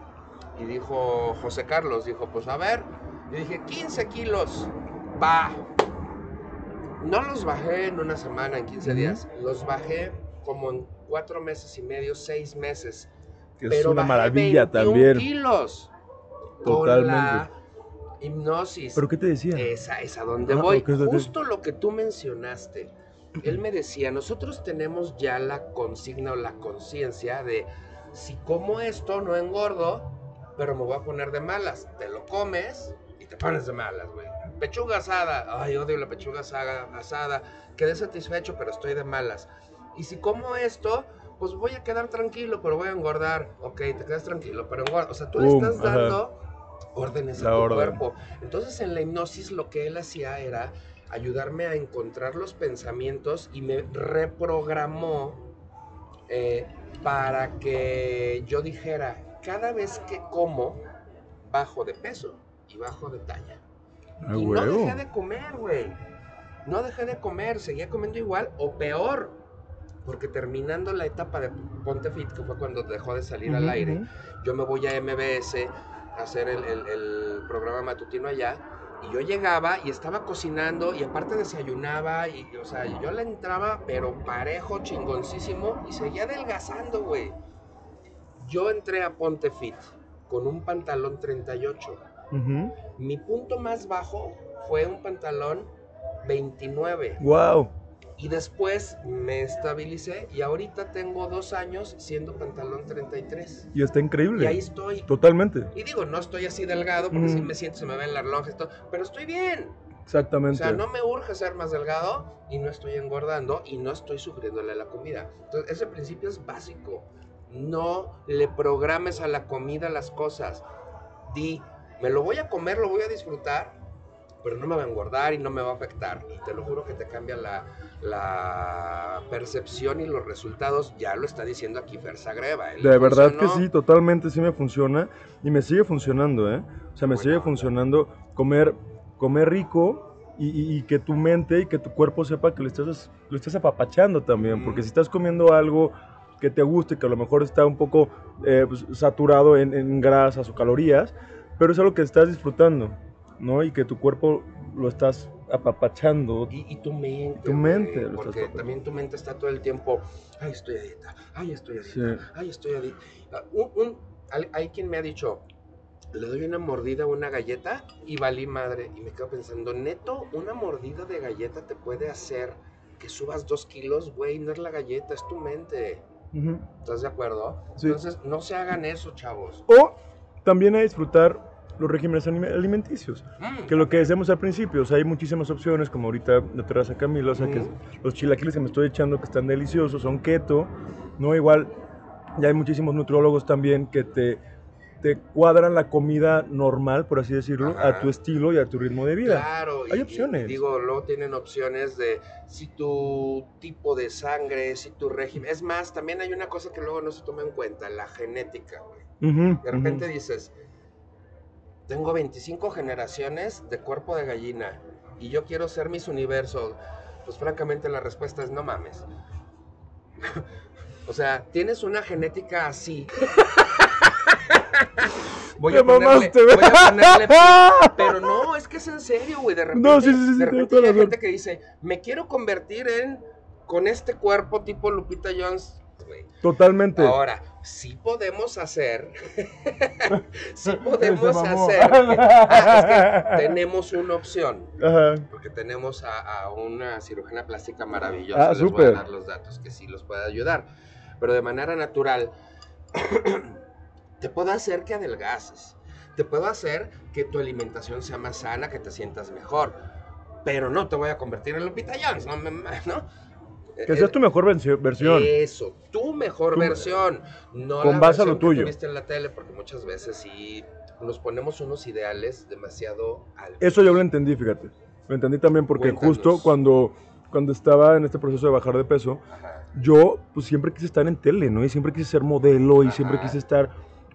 Y dijo José Carlos, dijo, pues a ver. Yo dije, 15 kilos, va. No los bajé en una semana, en 15 Ujú. días. Los bajé como en cuatro meses y medio, seis meses. Que es pero una bajé maravilla 21 también. kilos. Con Totalmente. la hipnosis. ¿Pero qué te decía? Esa es a donde Ah, voy. Justo lo que tú mencionaste. Él me decía, nosotros tenemos ya la consigna o la conciencia de si como esto no engordo, pero me voy a poner de malas. Te lo comes y te pones de malas, güey. Pechuga asada. Ay, odio la pechuga asada. asada. Quedé satisfecho, pero estoy de malas. Y si como esto, pues voy a quedar tranquilo, pero voy a engordar. Ok, te quedas tranquilo, pero engorda. O sea, tú le estás ajá. dando órdenes La a tu orden. cuerpo. Entonces en la hipnosis lo que él hacía era ayudarme a encontrar los pensamientos y me reprogramó eh, para que yo dijera, cada vez que como, bajo de peso y bajo de talla. Ah, y no dejé de comer, güey. No dejé de comer, seguía comiendo igual o peor. Porque terminando la etapa de Ponte Fit, que fue cuando dejó de salir al aire, yo me voy a MBS a hacer el, el- el programa matutino allá. Y yo llegaba y estaba cocinando y aparte desayunaba y, o sea, yo le entraba pero parejo, chingoncísimo y seguía adelgazando, güey. Yo entré a Ponte Fit con un pantalón 38. Ujú. Mi punto más bajo fue un pantalón 29. Wow. Y después me estabilicé y ahorita tengo dos años siendo pantalón 33. Y está increíble. Y ahí estoy. Totalmente. Y digo, no estoy así delgado porque Mm. sí me siento, se me ven las lonjas, todo, pero estoy bien. O Exactamente. sea, no me urge ser más delgado y no estoy engordando y no estoy sufriéndole la comida. Entonces, ese principio es básico. No le programes a la comida las cosas. Di, me lo voy a comer, lo voy a disfrutar, pero no me va a engordar y no me va a afectar. Y te lo juro que te cambia la, la percepción y los resultados. Ya lo está diciendo aquí Fer Sagreva. ¿eh? De verdad que sí, totalmente sí me funciona y me sigue funcionando, ¿eh? O sea, me Buena sigue funcionando comer, comer rico y, y- y que tu mente y que tu cuerpo sepa que lo estás, lo estás apapachando también, porque Mm. si estás comiendo algo que te guste, que a lo mejor está un poco eh, pues, saturado en, en grasas o calorías, pero es algo que estás disfrutando, ¿no? Y que tu cuerpo lo estás apapachando. Y, y tu mente. Tu mente estás Porque también tu mente está todo el tiempo. Ay, estoy a dieta. Ay, estoy a dieta. Sí. Ay, estoy a dieta. Ah, un- un- hay, quien me ha dicho. Le doy una mordida a una galleta y valí madre. Y me quedo pensando, neto, una mordida de galleta te puede hacer que subas dos kilos, güey. No es la galleta, es tu mente. Ujú. ¿Estás de acuerdo? Sí. Entonces, no se hagan eso, chavos. O también a disfrutar los regímenes alimenticios. Mm. Que lo que decíamos al principio, o sea, hay muchísimas opciones, como ahorita la terraza Camila, o sea, que Ujú. los chilaquiles que me estoy echando que están deliciosos, son keto, ¿no? Igual, ya hay muchísimos nutriólogos también que te, te cuadran la comida normal, por así decirlo, Ajá. a tu estilo y a tu ritmo de vida. Claro, Hay y- opciones. digo, luego tienen opciones de si tu tipo de sangre, si tu régimen. Es más, también hay una cosa que luego no se toma en cuenta, la genética, güey. De repente dices, tengo 25 generaciones de cuerpo de gallina y yo quiero ser mis universo. Pues francamente la respuesta es no mames. [LAUGHS] o sea, tienes una genética así. [LAUGHS] [LAUGHS] Voy a ponerle, voy a ponerle [LAUGHS] pero no, es que es en serio, güey. De repente, No, sí, sí, sí, de repente hay gente que dice, me quiero convertir en con este cuerpo tipo Lupita Jones. Totalmente. Ahora, sí podemos hacer, [LAUGHS] sí podemos hacer, Ah, es que tenemos una opción, Ajá. porque tenemos a, a una cirujana plástica maravillosa, Ah, les voy súper. a dar los datos que sí los puede ayudar, pero de manera natural, [CLEARS THROAT] te puedo hacer que adelgaces, te puedo hacer que tu alimentación sea más sana, que te sientas mejor, pero no te voy a convertir en Lupita Jones, ¿no? [LAUGHS] ¿no? Que seas tu mejor versión. Eso, tu mejor Tu- versión, no Con la base a lo versión que tuyo. tuviste en la tele, porque muchas veces sí nos ponemos unos ideales demasiado altos. Eso yo lo entendí, fíjate. Lo entendí también porque Cuéntanos. justo cuando, cuando estaba en este proceso de bajar de peso, Ajá. yo pues siempre quise estar en tele, ¿no? Y siempre quise ser modelo y siempre quise estar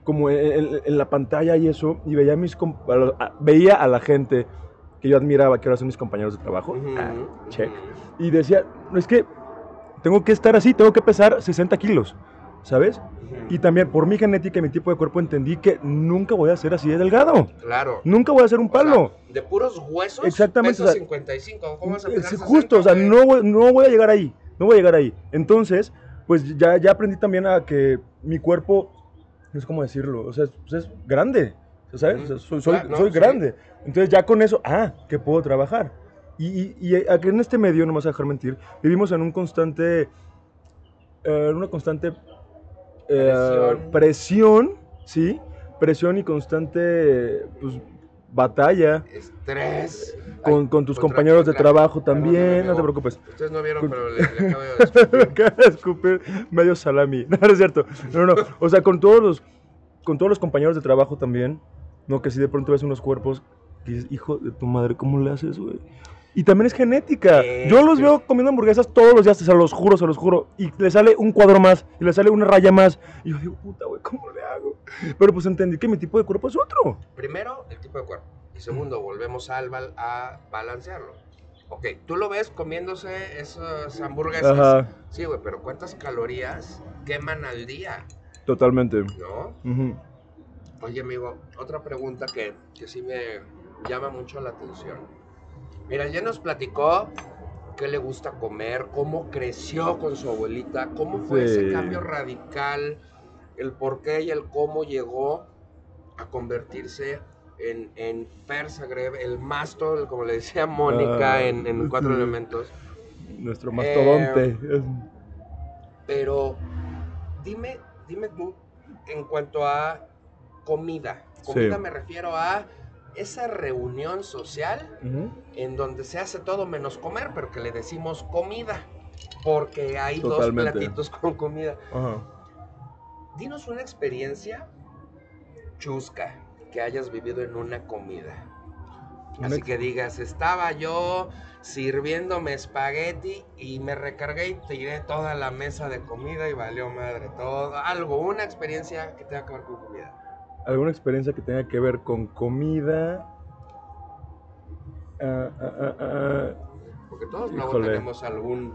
como en, en- la pantalla y eso. Y veía a, mis, veía a la gente que yo admiraba, que ahora son mis compañeros de trabajo. Ujú, Ah, ujú. check. Y decía, no es que tengo que estar así, tengo que pesar 60 kilos, ¿sabes? Ujú. Y también por mi genética y mi tipo de cuerpo entendí que nunca voy a ser así de delgado. Claro. Nunca voy a ser un O sea, palo. de puros huesos, Exactamente, o sea, 55. ¿Cómo vas a Es pesar 60, justo, o sea, no voy, no voy a llegar ahí, no voy a llegar ahí. Entonces, pues ya, ya aprendí también a que mi cuerpo, no sé cómo decirlo, o sea, es, pues, es grande, ¿sabes? O sea, Ujú. soy soy, Claro, no, soy sí. grande. Entonces ya con eso, ah, que puedo trabajar. Y, y, y aquí en este medio, no me vas a dejar mentir, vivimos en un constante, eh, en una constante eh, Presión. presión, ¿sí? Presión y constante, pues, batalla Estrés. con, con tus compañeros de trabajo también, no te preocupes. Ustedes no vieron, pero le, le acabo de [LAUGHS] escupir. Acaba de escupir medio salami. [LAUGHS] No, no es cierto. No, no. O sea, con todos los, con todos los compañeros de trabajo también, ¿no? Que si de pronto ves unos cuerpos que dices, hijo de tu madre, ¿cómo le haces, güey? Y también es genética. Yo los veo comiendo hamburguesas todos los días, se los juro, se los juro. Y le sale un cuadro más, y le sale una raya más. Y yo digo, puta, güey, ¿cómo le hago? Pero pues entendí que mi tipo de cuerpo es otro. Primero, el tipo de cuerpo. Y segundo, volvemos al bal- a balancearlo. Ok, tú lo ves comiéndose esas hamburguesas. Ajá, Sí, güey, pero ¿cuántas calorías queman al día? totalmente. ¿No? Ujú. Oye, amigo, otra pregunta que, que sí me llama mucho la atención. Mira, ya nos platicó qué le gusta comer, cómo creció con su abuelita, cómo fue Sí. ese cambio radical, el por qué y el cómo llegó a convertirse en, en Fer Zagreb, el mastro, como le decía Mónica Ah, en, en Cuatro. Elementos. Nuestro mastodonte. Es- Pero dime, dime tú, en cuanto a comida, comida Sí. me refiero a esa reunión social Ujú. en donde se hace todo menos comer, pero que le decimos comida, porque hay Totalmente. dos platitos con comida. Ajá. Dinos una experiencia chusca que hayas vivido en una comida. Así que digas, estaba yo sirviéndome espagueti y me recargué y tiré toda la mesa de comida y valió madre todo. Algo, una experiencia que tenga que ver con comida. ¿Alguna experiencia que tenga que ver con comida? Ah, ah, ah. Porque todos luego Híjole. tenemos algún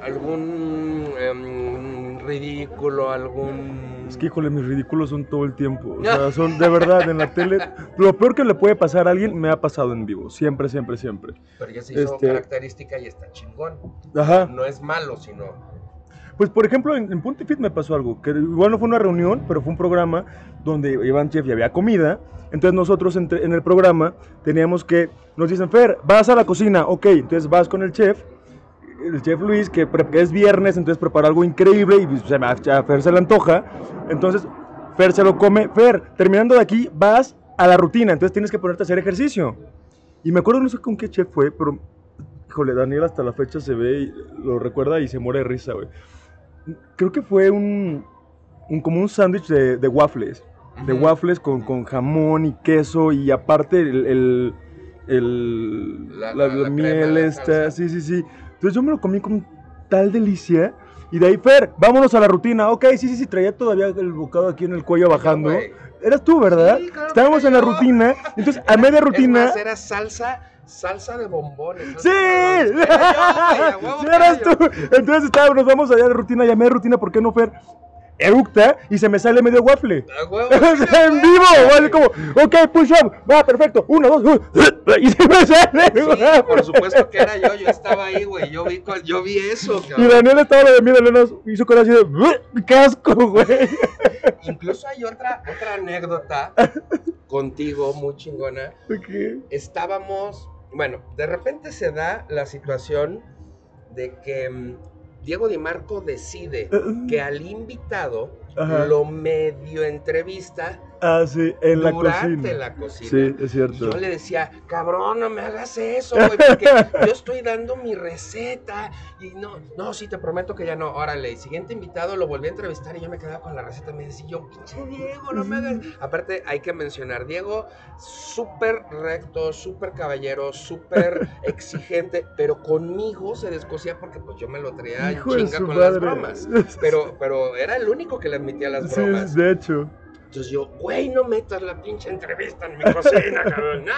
algún em, ridículo, algún... Es que, híjole, mis ridículos son todo el tiempo. O sea, [LAUGHS] son de verdad en la tele. Lo peor que le puede pasar a alguien me ha pasado en vivo. Siempre, siempre, siempre. Pero ya se hizo Este- característica y está chingón. Ajá. No es malo, sino... Pues, por ejemplo, en, en Punto y Fit me pasó algo. Que igual no fue una reunión, pero fue un programa donde iban chef y había comida. Entonces, nosotros entre- en el programa teníamos que. Nos dicen, Fer, vas a la cocina. Ok, entonces vas con el chef. El chef Luis, que, es viernes, entonces prepara algo increíble y pues, se me- a Fer se le antoja. Entonces, Fer se lo come. Fer, terminando de aquí, vas a la rutina. Entonces, tienes que ponerte a hacer ejercicio. Y me acuerdo, no sé con qué chef fue, pero. Híjole, Daniel hasta la fecha se ve y lo recuerda y se muere de risa, güey. Creo que fue un, un- como un sándwich de, de waffles. De waffles con, con jamón y queso y aparte el, el, el- La- la, la- la la miel crema, esta, sí, sí, sí. Entonces yo me lo comí con tal delicia y de ahí, Fer, vámonos a la rutina. Ok, sí, sí, sí, traía todavía el bocado aquí en el cuello bajando. güey. Eras tú, ¿verdad? Sí, claro que Estábamos en la rutina, entonces a media rutina... Más, era salsa, salsa de bombones. ¡Sí! de bombones. Era yo, güey, a huevo ¡Sí que era eras yo. tú! Entonces estábamos, nos vamos allá de rutina, llamé de rutina, ¿por qué no, Fer? Eructa y se me sale medio waffle. A [LAUGHS] huevo que era, en vivo, así como, ok, push up, va, perfecto, uno, dos, uh, [LAUGHS] y se me sale. Sí, por supuesto que era yo, yo estaba ahí, güey, yo vi, yo vi eso, Y. Daniel estaba lo de mí, Daniel hizo con así de, "Uh, qué asco, güey. [LAUGHS] Incluso hay otra, otra anécdota contigo, muy chingona. Ok. Estábamos, bueno, de repente se da la situación de que mm, Diego Di Marco decide que al invitado Ajá. lo medio entrevista Ah, sí, en la durante cocina. la cocina. Sí, es Y cierto. yo le decía, cabrón, no me hagas eso, güey, porque [LAUGHS] yo estoy dando mi receta. Y no, no, sí, te prometo que ya no. Órale, el siguiente invitado lo volví a entrevistar y yo me quedaba con la receta. Me decía yo, pinche Diego, no me hagas. [LAUGHS] Aparte, hay que mencionar, Diego, súper recto, súper caballero, súper [LAUGHS] exigente, pero conmigo se descosía porque pues yo me lo traía Hijo chinga con las bromas. Pero, pero era el único que le admitía las Sí, bromas. de hecho. Entonces yo, güey, no metas la pinche entrevista en mi cocina, [LAUGHS] cabrón. No.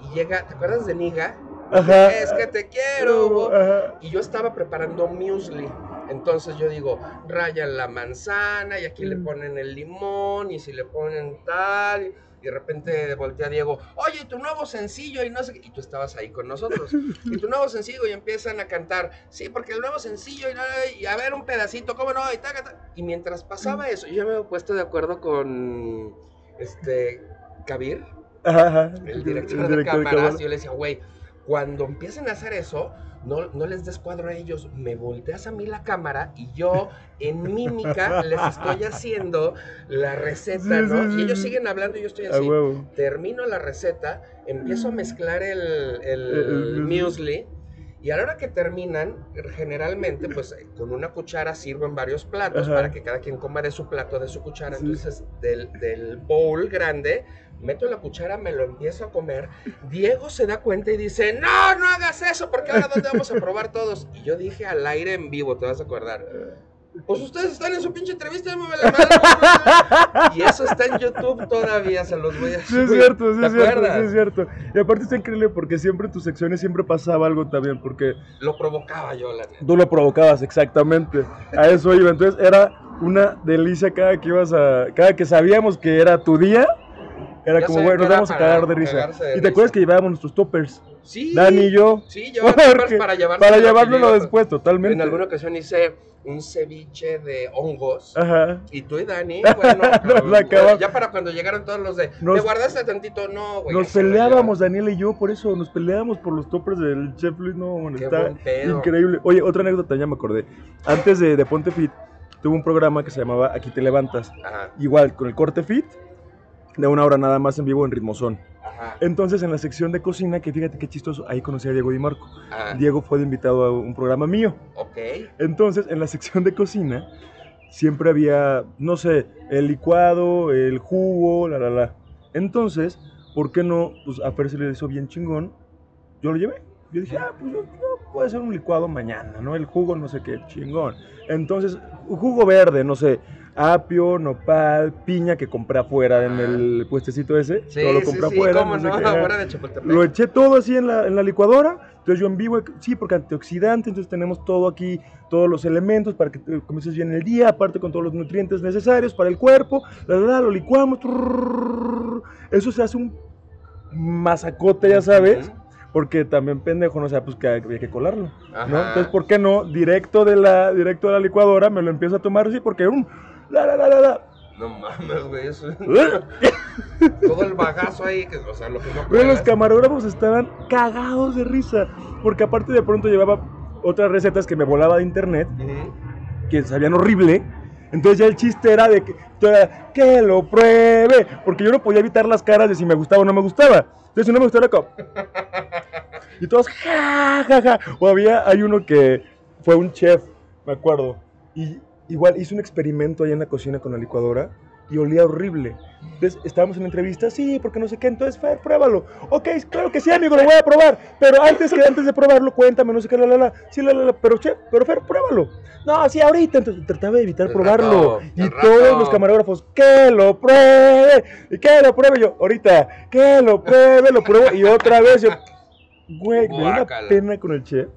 Y llega, ¿te acuerdas de Niga? Ajá. Es que te quiero. Ajá. Y yo estaba preparando muesli. Entonces yo digo, rayan la manzana y aquí le Mm. ponen el limón y si le ponen tal. Y de repente voltea Diego, oye, tu nuevo sencillo y no sé qué. Y tú estabas ahí con nosotros. [LAUGHS] Y tu nuevo sencillo y empiezan a cantar, sí, porque el nuevo sencillo y, y a ver un pedacito, ¿cómo no? Y, taca, taca. y mientras pasaba eso, yo me he puesto de acuerdo con este Kabir, Ajá, ajá. el director, El de cámaras, yo le decía, güey, cuando empiecen a hacer eso, no, no les des cuadro a ellos, me volteas a mí la cámara y yo en mímica [LAUGHS] les estoy haciendo la receta, Sí, ¿no? sí, y ellos siguen hablando y yo estoy así. Termino la receta, empiezo a mezclar el, el, El- el muesli. Y a la hora que terminan, generalmente, pues con una cuchara sirven varios platos Ajá. para que cada quien coma de su plato, de su cuchara. Sí. Entonces, del, del bowl grande, meto la cuchara, me lo empiezo a comer. Diego se da cuenta y dice: No, no hagas eso, porque ahora dónde vamos a probar todos. Y yo dije al aire en vivo, te vas a acordar. Pues ustedes están en su pinche entrevista, ya me vale madre". Y eso está en YouTube todavía, se los voy a Sí, es cierto, sí, ¿Te es cierto, sí, es cierto. Y aparte está increíble porque siempre en tus secciones siempre pasaba algo también, porque Lo provocaba yo, la neta. tú lo provocabas exactamente. A eso iba. Entonces era una delicia cada que ibas a. Cada que sabíamos que era tu día. Era Ya como, que nos vamos a cagar de risa. de y te risa. acuerdas que llevábamos nuestros toppers. Sí. Dani y yo. Sí, toppers [LAUGHS] para llevarlo. Para llevárnoslo después, totalmente. En alguna ocasión hice un ceviche de hongos. Ajá. Y tú y Dani, [LAUGHS] bueno, Nos acabamos. ya para cuando llegaron todos los de, Nos- ¿te guardaste tantito? No, güey. Nos peleábamos, Daniel y yo, por eso, nos peleábamos por los toppers del Chef Luis, no, bueno, Qué está increíble. Oye, otra anécdota, ya me acordé. Antes de, de Ponte Fit, tuve un programa que se llamaba Aquí te levantas. Ajá, Igual, con el corte fit, de una hora nada más en vivo en Ritmozón. ajá, Entonces, en la sección de cocina, que fíjate qué chistoso, ahí conocí a Diego Di Marco. ajá. Diego fue invitado a un programa mío. Ok. Entonces, en la sección de cocina, siempre había, no sé, el licuado, el jugo, la, la, la. Entonces, ¿por qué no? Pues a Fer se le hizo bien chingón. Yo lo llevé. Yo dije, ah, pues yo, yo puedo hacer un licuado mañana, ¿no? El jugo, no sé qué, chingón. Entonces, jugo verde, no sé, apio, nopal, piña que compré afuera en el puestecito ese. Sí, todo lo sí, compré sí, afuera. cómo no sé no, qué. afuera de Chapultepec. Lo eché todo así en la, en la licuadora. Entonces yo en vivo, sí, porque antioxidante, entonces tenemos todo aquí, todos los elementos para que comiences bien el día, aparte con todos los nutrientes necesarios para el cuerpo. La, la, lo licuamos. Eso se hace un masacote, ya sabes. Porque también pendejo, no sé, pues que había que colarlo. Entonces, ¿por qué no? Directo de la, directo de la licuadora, me lo empiezo a tomar así, porque um, la, la, la, la, la. No mames, güey, eso. [LAUGHS] Todo el bagazo ahí, que, o sea, lo que no Güey, los camarógrafos estaban cagados de risa. Porque aparte de pronto llevaba otras recetas que me volaba de internet, que sabían horrible. Entonces ya el chiste era de que, era, que lo pruebe. Porque yo no podía evitar las caras de si me gustaba o no me gustaba. Entonces si no me gustaba era como... [LAUGHS] Y todos, ja, ja, ja. O había, hay uno que fue un chef, me acuerdo. Y igual hizo un experimento ahí en la cocina con la licuadora y olía horrible. Entonces estábamos en la entrevista, sí, porque no sé qué, entonces Fer, pruébalo. Ok, claro que sí, amigo, lo voy a probar. Pero antes que antes de probarlo, cuéntame, no sé qué, la, la, la. Sí, la, la, la. Pero chef, pero Fer, pruébalo. No, sí, ahorita. Entonces trataba de evitar El probarlo. rato, y todos rato. los camarógrafos, que lo pruebe. Y que lo pruebe yo, ahorita. Que lo pruebe, lo pruebo. Y otra vez yo, güey, me dio una pena con el chef.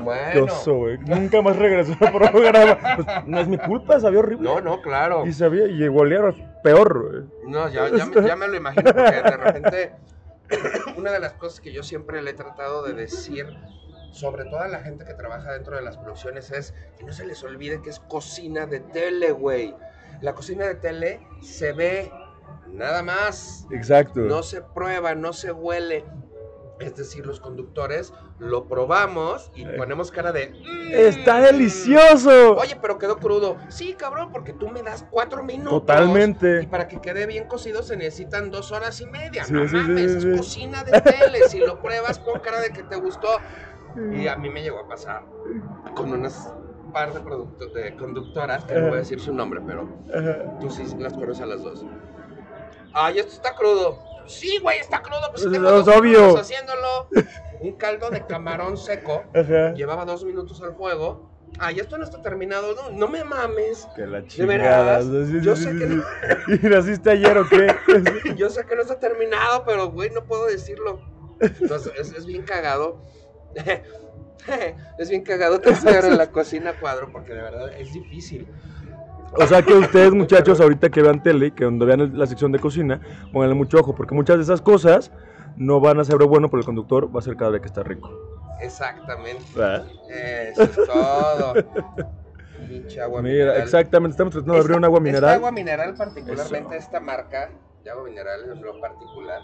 Qué Bueno. oso, güey. Nunca más regresó al programa. Pues, no es mi culpa, sabía horrible. No, no, claro. Y sabía, y olía peor, güey. No, ya, ya, me- ya me lo imagino, porque de repente, [COUGHS] una de las cosas que yo siempre le he tratado de decir, sobre todo a la gente que trabaja dentro de las producciones, es que no se les olvide que es cocina de tele, güey. La cocina de tele se ve nada más, Exacto. no se prueba, no se huele. Es decir, los conductores lo probamos y Eh. ponemos cara de... "Mm". Está delicioso. Oye, pero quedó crudo. Sí, cabrón, porque tú me das cuatro minutos. Totalmente. Y para que quede bien cocido se necesitan dos horas y media. Sí, no sí, mames, sí, es cocina de tele. Si lo pruebas, pon cara de que te gustó. Y a mí me llegó a pasar con unas par de, producto- de conductoras, que no voy a decir su nombre, pero tú sí las conoces a las dos. Ay, esto está crudo. Sí, güey, está crudo. Pues es dos obvio. haciéndolo. Un caldo de camarón seco. [LAUGHS] Ajá. Llevaba dos minutos al fuego. Ay, esto no está terminado. No, no me mames. Que la ¿De chingada. veras? Sí, sí, Yo sé que sí. ¿Y naciste ayer o qué? [LAUGHS] Yo sé que no está terminado, pero güey, no puedo decirlo. Entonces, es, es bien cagado. [LAUGHS] es bien cagado trabajar en la cocina cuadro porque de verdad es difícil. O sea que ustedes, muchachos, ahorita que vean tele, que cuando vean la sección de cocina, pónganle mucho ojo, porque muchas de esas cosas no van a ser bueno, pero el conductor va a ser cada vez que está rico. Exactamente. ¿verdad? Eso es todo. [LAUGHS] Pinche agua Mira, mineral. exactamente, estamos tratando de abrir Esta- un agua Esta mineral. agua mineral, particularmente esta marca de agua mineral en lo particular,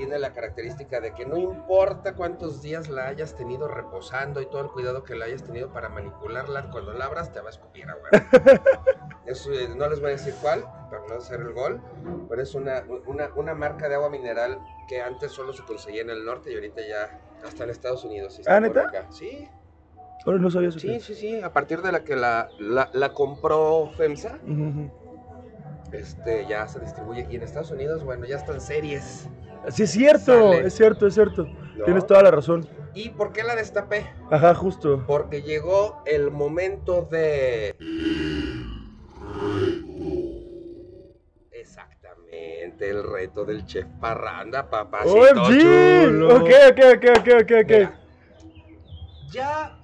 tiene la característica de que no importa cuántos días la hayas tenido reposando y todo el cuidado que la hayas tenido para manipularla, cuando la abras te va a escupir agua. [LAUGHS] Eso, eh, no les voy a decir cuál, para no hacer el gol, pero es una, una, una marca de agua mineral que antes solo se conseguía en el norte y ahorita ya hasta en Estados Unidos. está ¿Ah, neta? acá. Sí, Ahora no sabía eso. sí, sí, sí. A partir de la que la, la, la compró FEMSA, Ujú, ujú. este, ya se distribuye. Y en Estados Unidos, bueno, ya están series. Sí, es cierto, Sale. es cierto, es cierto. ¿no? Tienes toda la razón. ¿Y por qué la destapé? Ajá, justo. Porque llegó el momento de... Exactamente, el reto del chef Parranda, papacito ¡OMG! chulo. Ok, ok, ok, ok, ok, ok. Mira, ya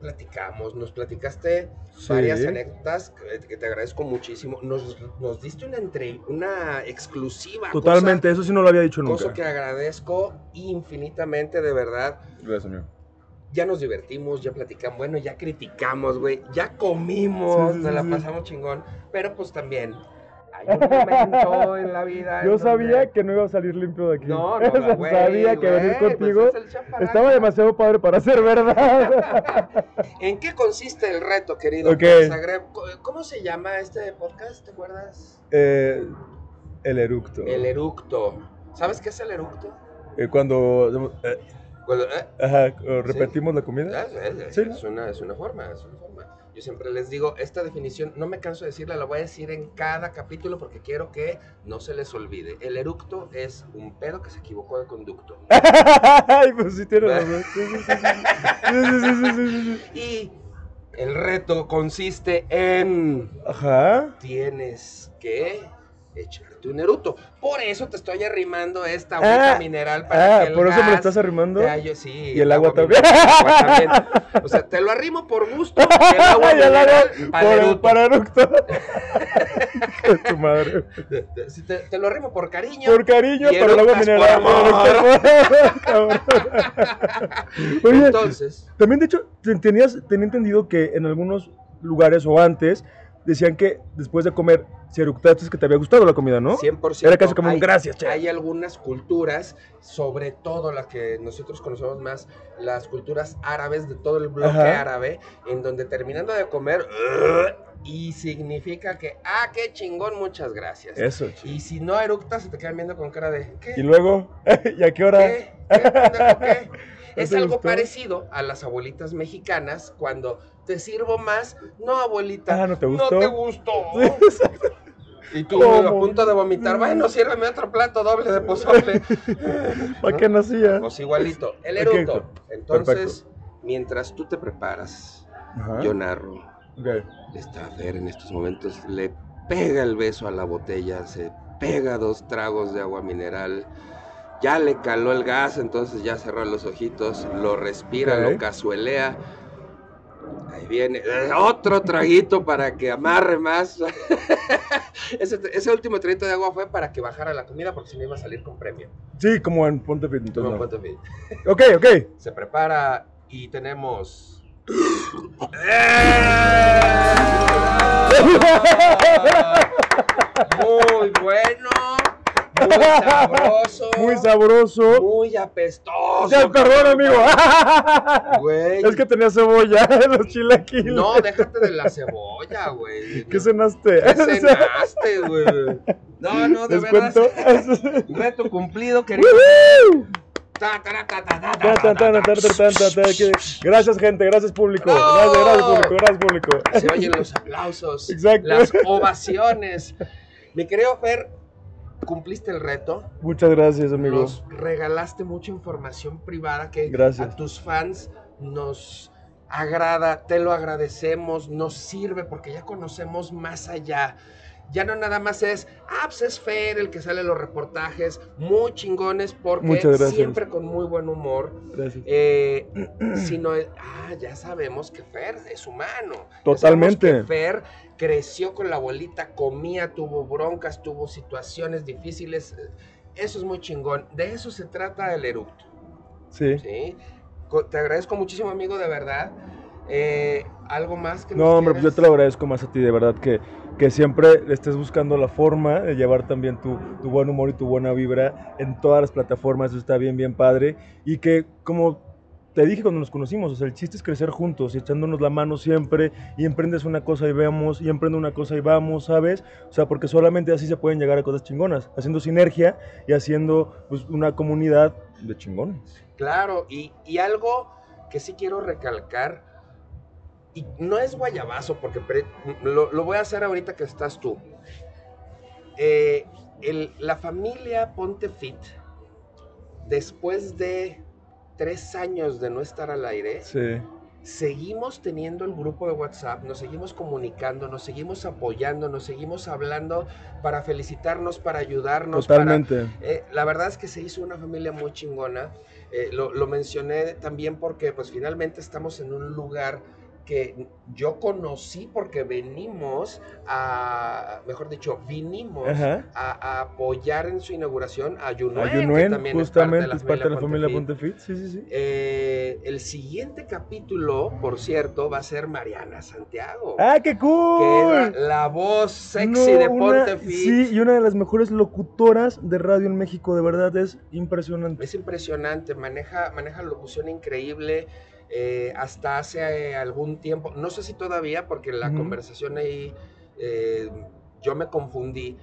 platicamos, nos platicaste Sí. varias anécdotas que, te agradezco muchísimo. Nos, nos diste una, entre, una exclusiva. Totalmente, eso sí no lo había dicho nunca. cosa que agradezco infinitamente, de verdad. Gracias, amigo. Ya nos divertimos, ya platicamos, bueno, ya criticamos, güey, ya comimos, Sí, sí, nos la pasamos chingón, pero pues también hay un momento en la vida. en Yo donde- sabía que no iba a salir limpio de aquí. No, no, [LAUGHS] O sea, no, güey, sabía que venir pues contigo es el chaparrón. estaba demasiado padre para ser verdad. [LAUGHS] ¿En qué consiste el reto, querido? ¿Cómo se llama este podcast? ¿Te acuerdas? Eh, el eructo. El eructo. ¿Sabes qué es el eructo? Eh, cuando eh, Cuando- ajá, repetimos la comida. Es, es- Sí. es una, es una forma, es una forma. Yo siempre les digo, esta definición, no me canso de decirla, la voy a decir en cada capítulo porque quiero que no se les olvide. El eructo es un pedo que se equivocó de conducto. [LAUGHS] Ay, pues sí tienes razón. Y el reto consiste en Ajá. tienes que echarte un eruto. Por eso te estoy arrimando esta agüita Ah, mineral para Ah, que el por eso me lo estás arrimando. te ayo- sí, Y el agua también. agua. O sea, te lo arrimo por gusto el agua [LAUGHS] Y el agua para para eructo. [LAUGHS] Tu madre. Te, lo arrimo por cariño. Por cariño, Y para el agua mineral. Oye, Entonces, también de hecho, te- tenías, tenía entendido que en algunos lugares o antes decían que después de comer, si eructaste es que te había gustado la comida, ¿no? 100%. Era casi como un gracias, che. Hay algunas culturas, sobre todo las que nosotros conocemos más, las culturas árabes de todo el bloque Ajá. árabe, en donde terminando de comer, y significa que, ah, qué chingón, muchas gracias. Eso, chico. Y si no eructas, se te quedan viendo con cara de, ¿qué? Y luego, [LAUGHS] ¿y a qué hora? ¿Qué? ¿Qué, qué? [LAUGHS] ¿No Es algo gustó? parecido a las abuelitas mexicanas cuando te sirvo más. No, abuelita. Ah, ¿no te gustó? No te gustó. [LAUGHS] Y tú ¿Cómo? a punto de vomitar. Bueno, sírveme otro plato doble de pozole. [LAUGHS] ¿Para qué nacía? Pues igualito. El eructo. Entonces, mientras tú te preparas, Ajá. yo narro. Ok. Está Fer en estos momentos le pega el beso a la botella, se pega dos tragos de agua mineral. Ya le caló el gas, entonces ya cerró los ojitos, lo respira, lo cazuelea. Ahí viene eh, otro traguito para que amarre más. [LAUGHS] ese, ese último traguito de agua fue para que bajara la comida porque si no iba a salir con premio. Sí, como en Ponte Fit. Como no. Puerto Fit. [LAUGHS] Ok, ok. Se prepara y tenemos. [LAUGHS] Muy bueno, muy sabroso, Muy sabroso. muy apestoso. Ya, perdón, amigo. Güey. Es que tenía cebolla en los chilaquiles. No, déjate de la cebolla, güey. ¿Qué cenaste? ¿Qué cenaste, güey? No, no, de ¿Les verdad. Reto cumplido, querido. Gracias, gente. Gracias, público. Gracias, gracias, público. Gracias, público. Se oyen los aplausos, Exacto. las ovaciones. Mi querido Fer, cumpliste el reto. Muchas gracias, amigo. Nos regalaste mucha información privada que Gracias. a tus fans nos agrada, te lo agradecemos, nos sirve porque ya conocemos más allá. Ya no nada más es, ah, pues es Fer el que sale los reportajes, muy chingones porque siempre con muy buen humor. Gracias. Eh, [CLEARS THROAT] sino, ah, ya sabemos que Fer es humano. Totalmente. Fer creció con la abuelita, comía, tuvo broncas, tuvo situaciones difíciles. Eso es muy chingón. De eso se trata el eructo. Sí. ¿sí? Te agradezco muchísimo, amigo, de verdad. Eh, ¿Algo más que No, hombre, pues yo te lo agradezco más a ti, de verdad, que, que siempre estés buscando la forma de llevar también tu, tu buen humor y tu buena vibra en todas las plataformas, eso está bien, bien padre. Y que, como te dije cuando nos conocimos, o sea, el chiste es crecer juntos y echándonos la mano siempre, y emprendes una cosa y vemos, y emprende una cosa y vamos, ¿sabes? O sea, porque solamente así se pueden llegar a cosas chingonas, haciendo sinergia y haciendo pues, una comunidad de chingones. Claro, y, y algo que sí quiero recalcar, y no es guayabazo, porque lo, lo voy a hacer ahorita que estás tú. Eh, el- la familia Ponte Fit, después de tres años de no estar al aire, Sí. seguimos teniendo el grupo de WhatsApp, nos seguimos comunicando, nos seguimos apoyando, nos seguimos hablando para felicitarnos, para ayudarnos. para- Totalmente. eh, la verdad es que se hizo una familia muy chingona. Eh, lo, lo mencioné también porque pues finalmente estamos en un lugar que yo conocí porque venimos a, mejor dicho, vinimos a, a apoyar en su inauguración a Yunuen, A que también justamente es parte de la familia Pontefit. Sí, sí, sí. Eh, el siguiente capítulo, por cierto, va a ser Mariana Santiago. ¡Ah, qué cool! la, la voz sexy No, de Pontefit. Sí, y una de las mejores locutoras de radio en México, de verdad, es impresionante. Es impresionante, maneja, maneja locución increíble. Eh, hasta hace eh, algún tiempo, no sé si todavía, porque la conversación ahí eh, yo me confundí,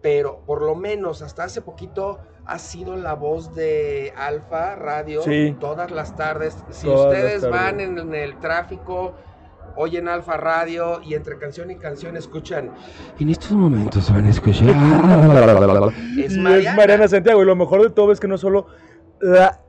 pero por lo menos hasta hace poquito ha sido la voz de Alfa Radio Sí. todas las tardes. Si Todas ustedes tardes. van en, en el tráfico, oyen Alfa Radio y entre canción y canción escuchan. En estos momentos van a escuchar. [LAUGHS] es Mariana. es Mariana Santiago. Y lo mejor de todo es que no solo la,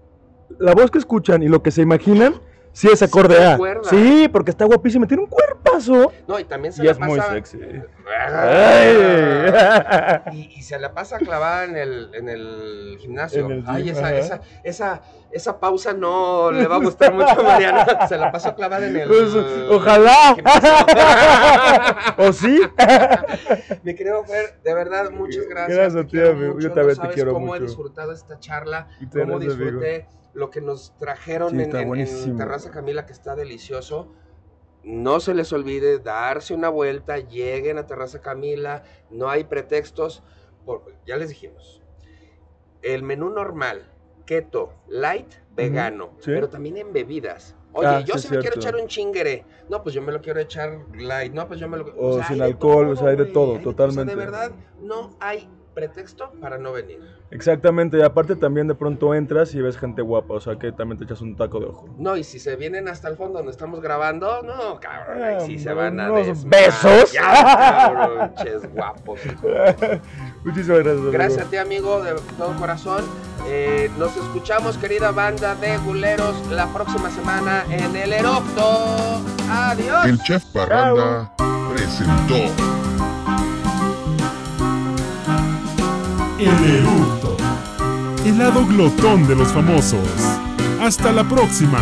la voz que escuchan y lo que se imaginan, sí es acorde a. Sí, porque está guapísima. Tiene un cuerpazo. No, y también se Y la es muy pasa- sexy. Ah. Ay. Y, y se la pasa clavada en el, en el gimnasio. En el Ay, esa, esa, esa, esa pausa no le va a gustar mucho a Mariana. Se la pasó clavada en el. Pues, ojalá. [LAUGHS] ¿O sí? Mi querido Fer, de verdad, muchas gracias. Gracias a ti, quiero amigo. mucho, Yo también no te quiero cómo he disfrutado esta charla, cómo amigo. Lo que nos trajeron Sí, en, en- en. Terraza Camila, que está delicioso. No se les olvide darse una vuelta, lleguen a Terraza Camila, no hay pretextos, por- ya les dijimos. El menú normal, keto, light, vegano, sí. pero también en bebidas. Oye, Ah, yo sí, si me quiero echar un chingere, no, pues yo me lo quiero echar light, no, pues yo me lo O sea, sin hay alcohol, o sea, hay de todo, o sea, totalmente. de verdad, no hay pretexto para no venir. Exactamente, y aparte también de pronto entras y ves gente guapa, o sea que también te echas un taco de ojo. No, y si se vienen hasta el fondo donde estamos grabando, no, cabrón, ahí sí se Ah, van a unos besos. cabrón, ches guapos. [LAUGHS] Muchísimas gracias. amigo. Gracias a ti, amigo, de todo corazón. Eh, nos escuchamos, querida banda de guleros, la próxima semana en el Eructo. Adiós. El chef Parranda presentó El Eructo, lado glotón de los famosos. Hasta la próxima.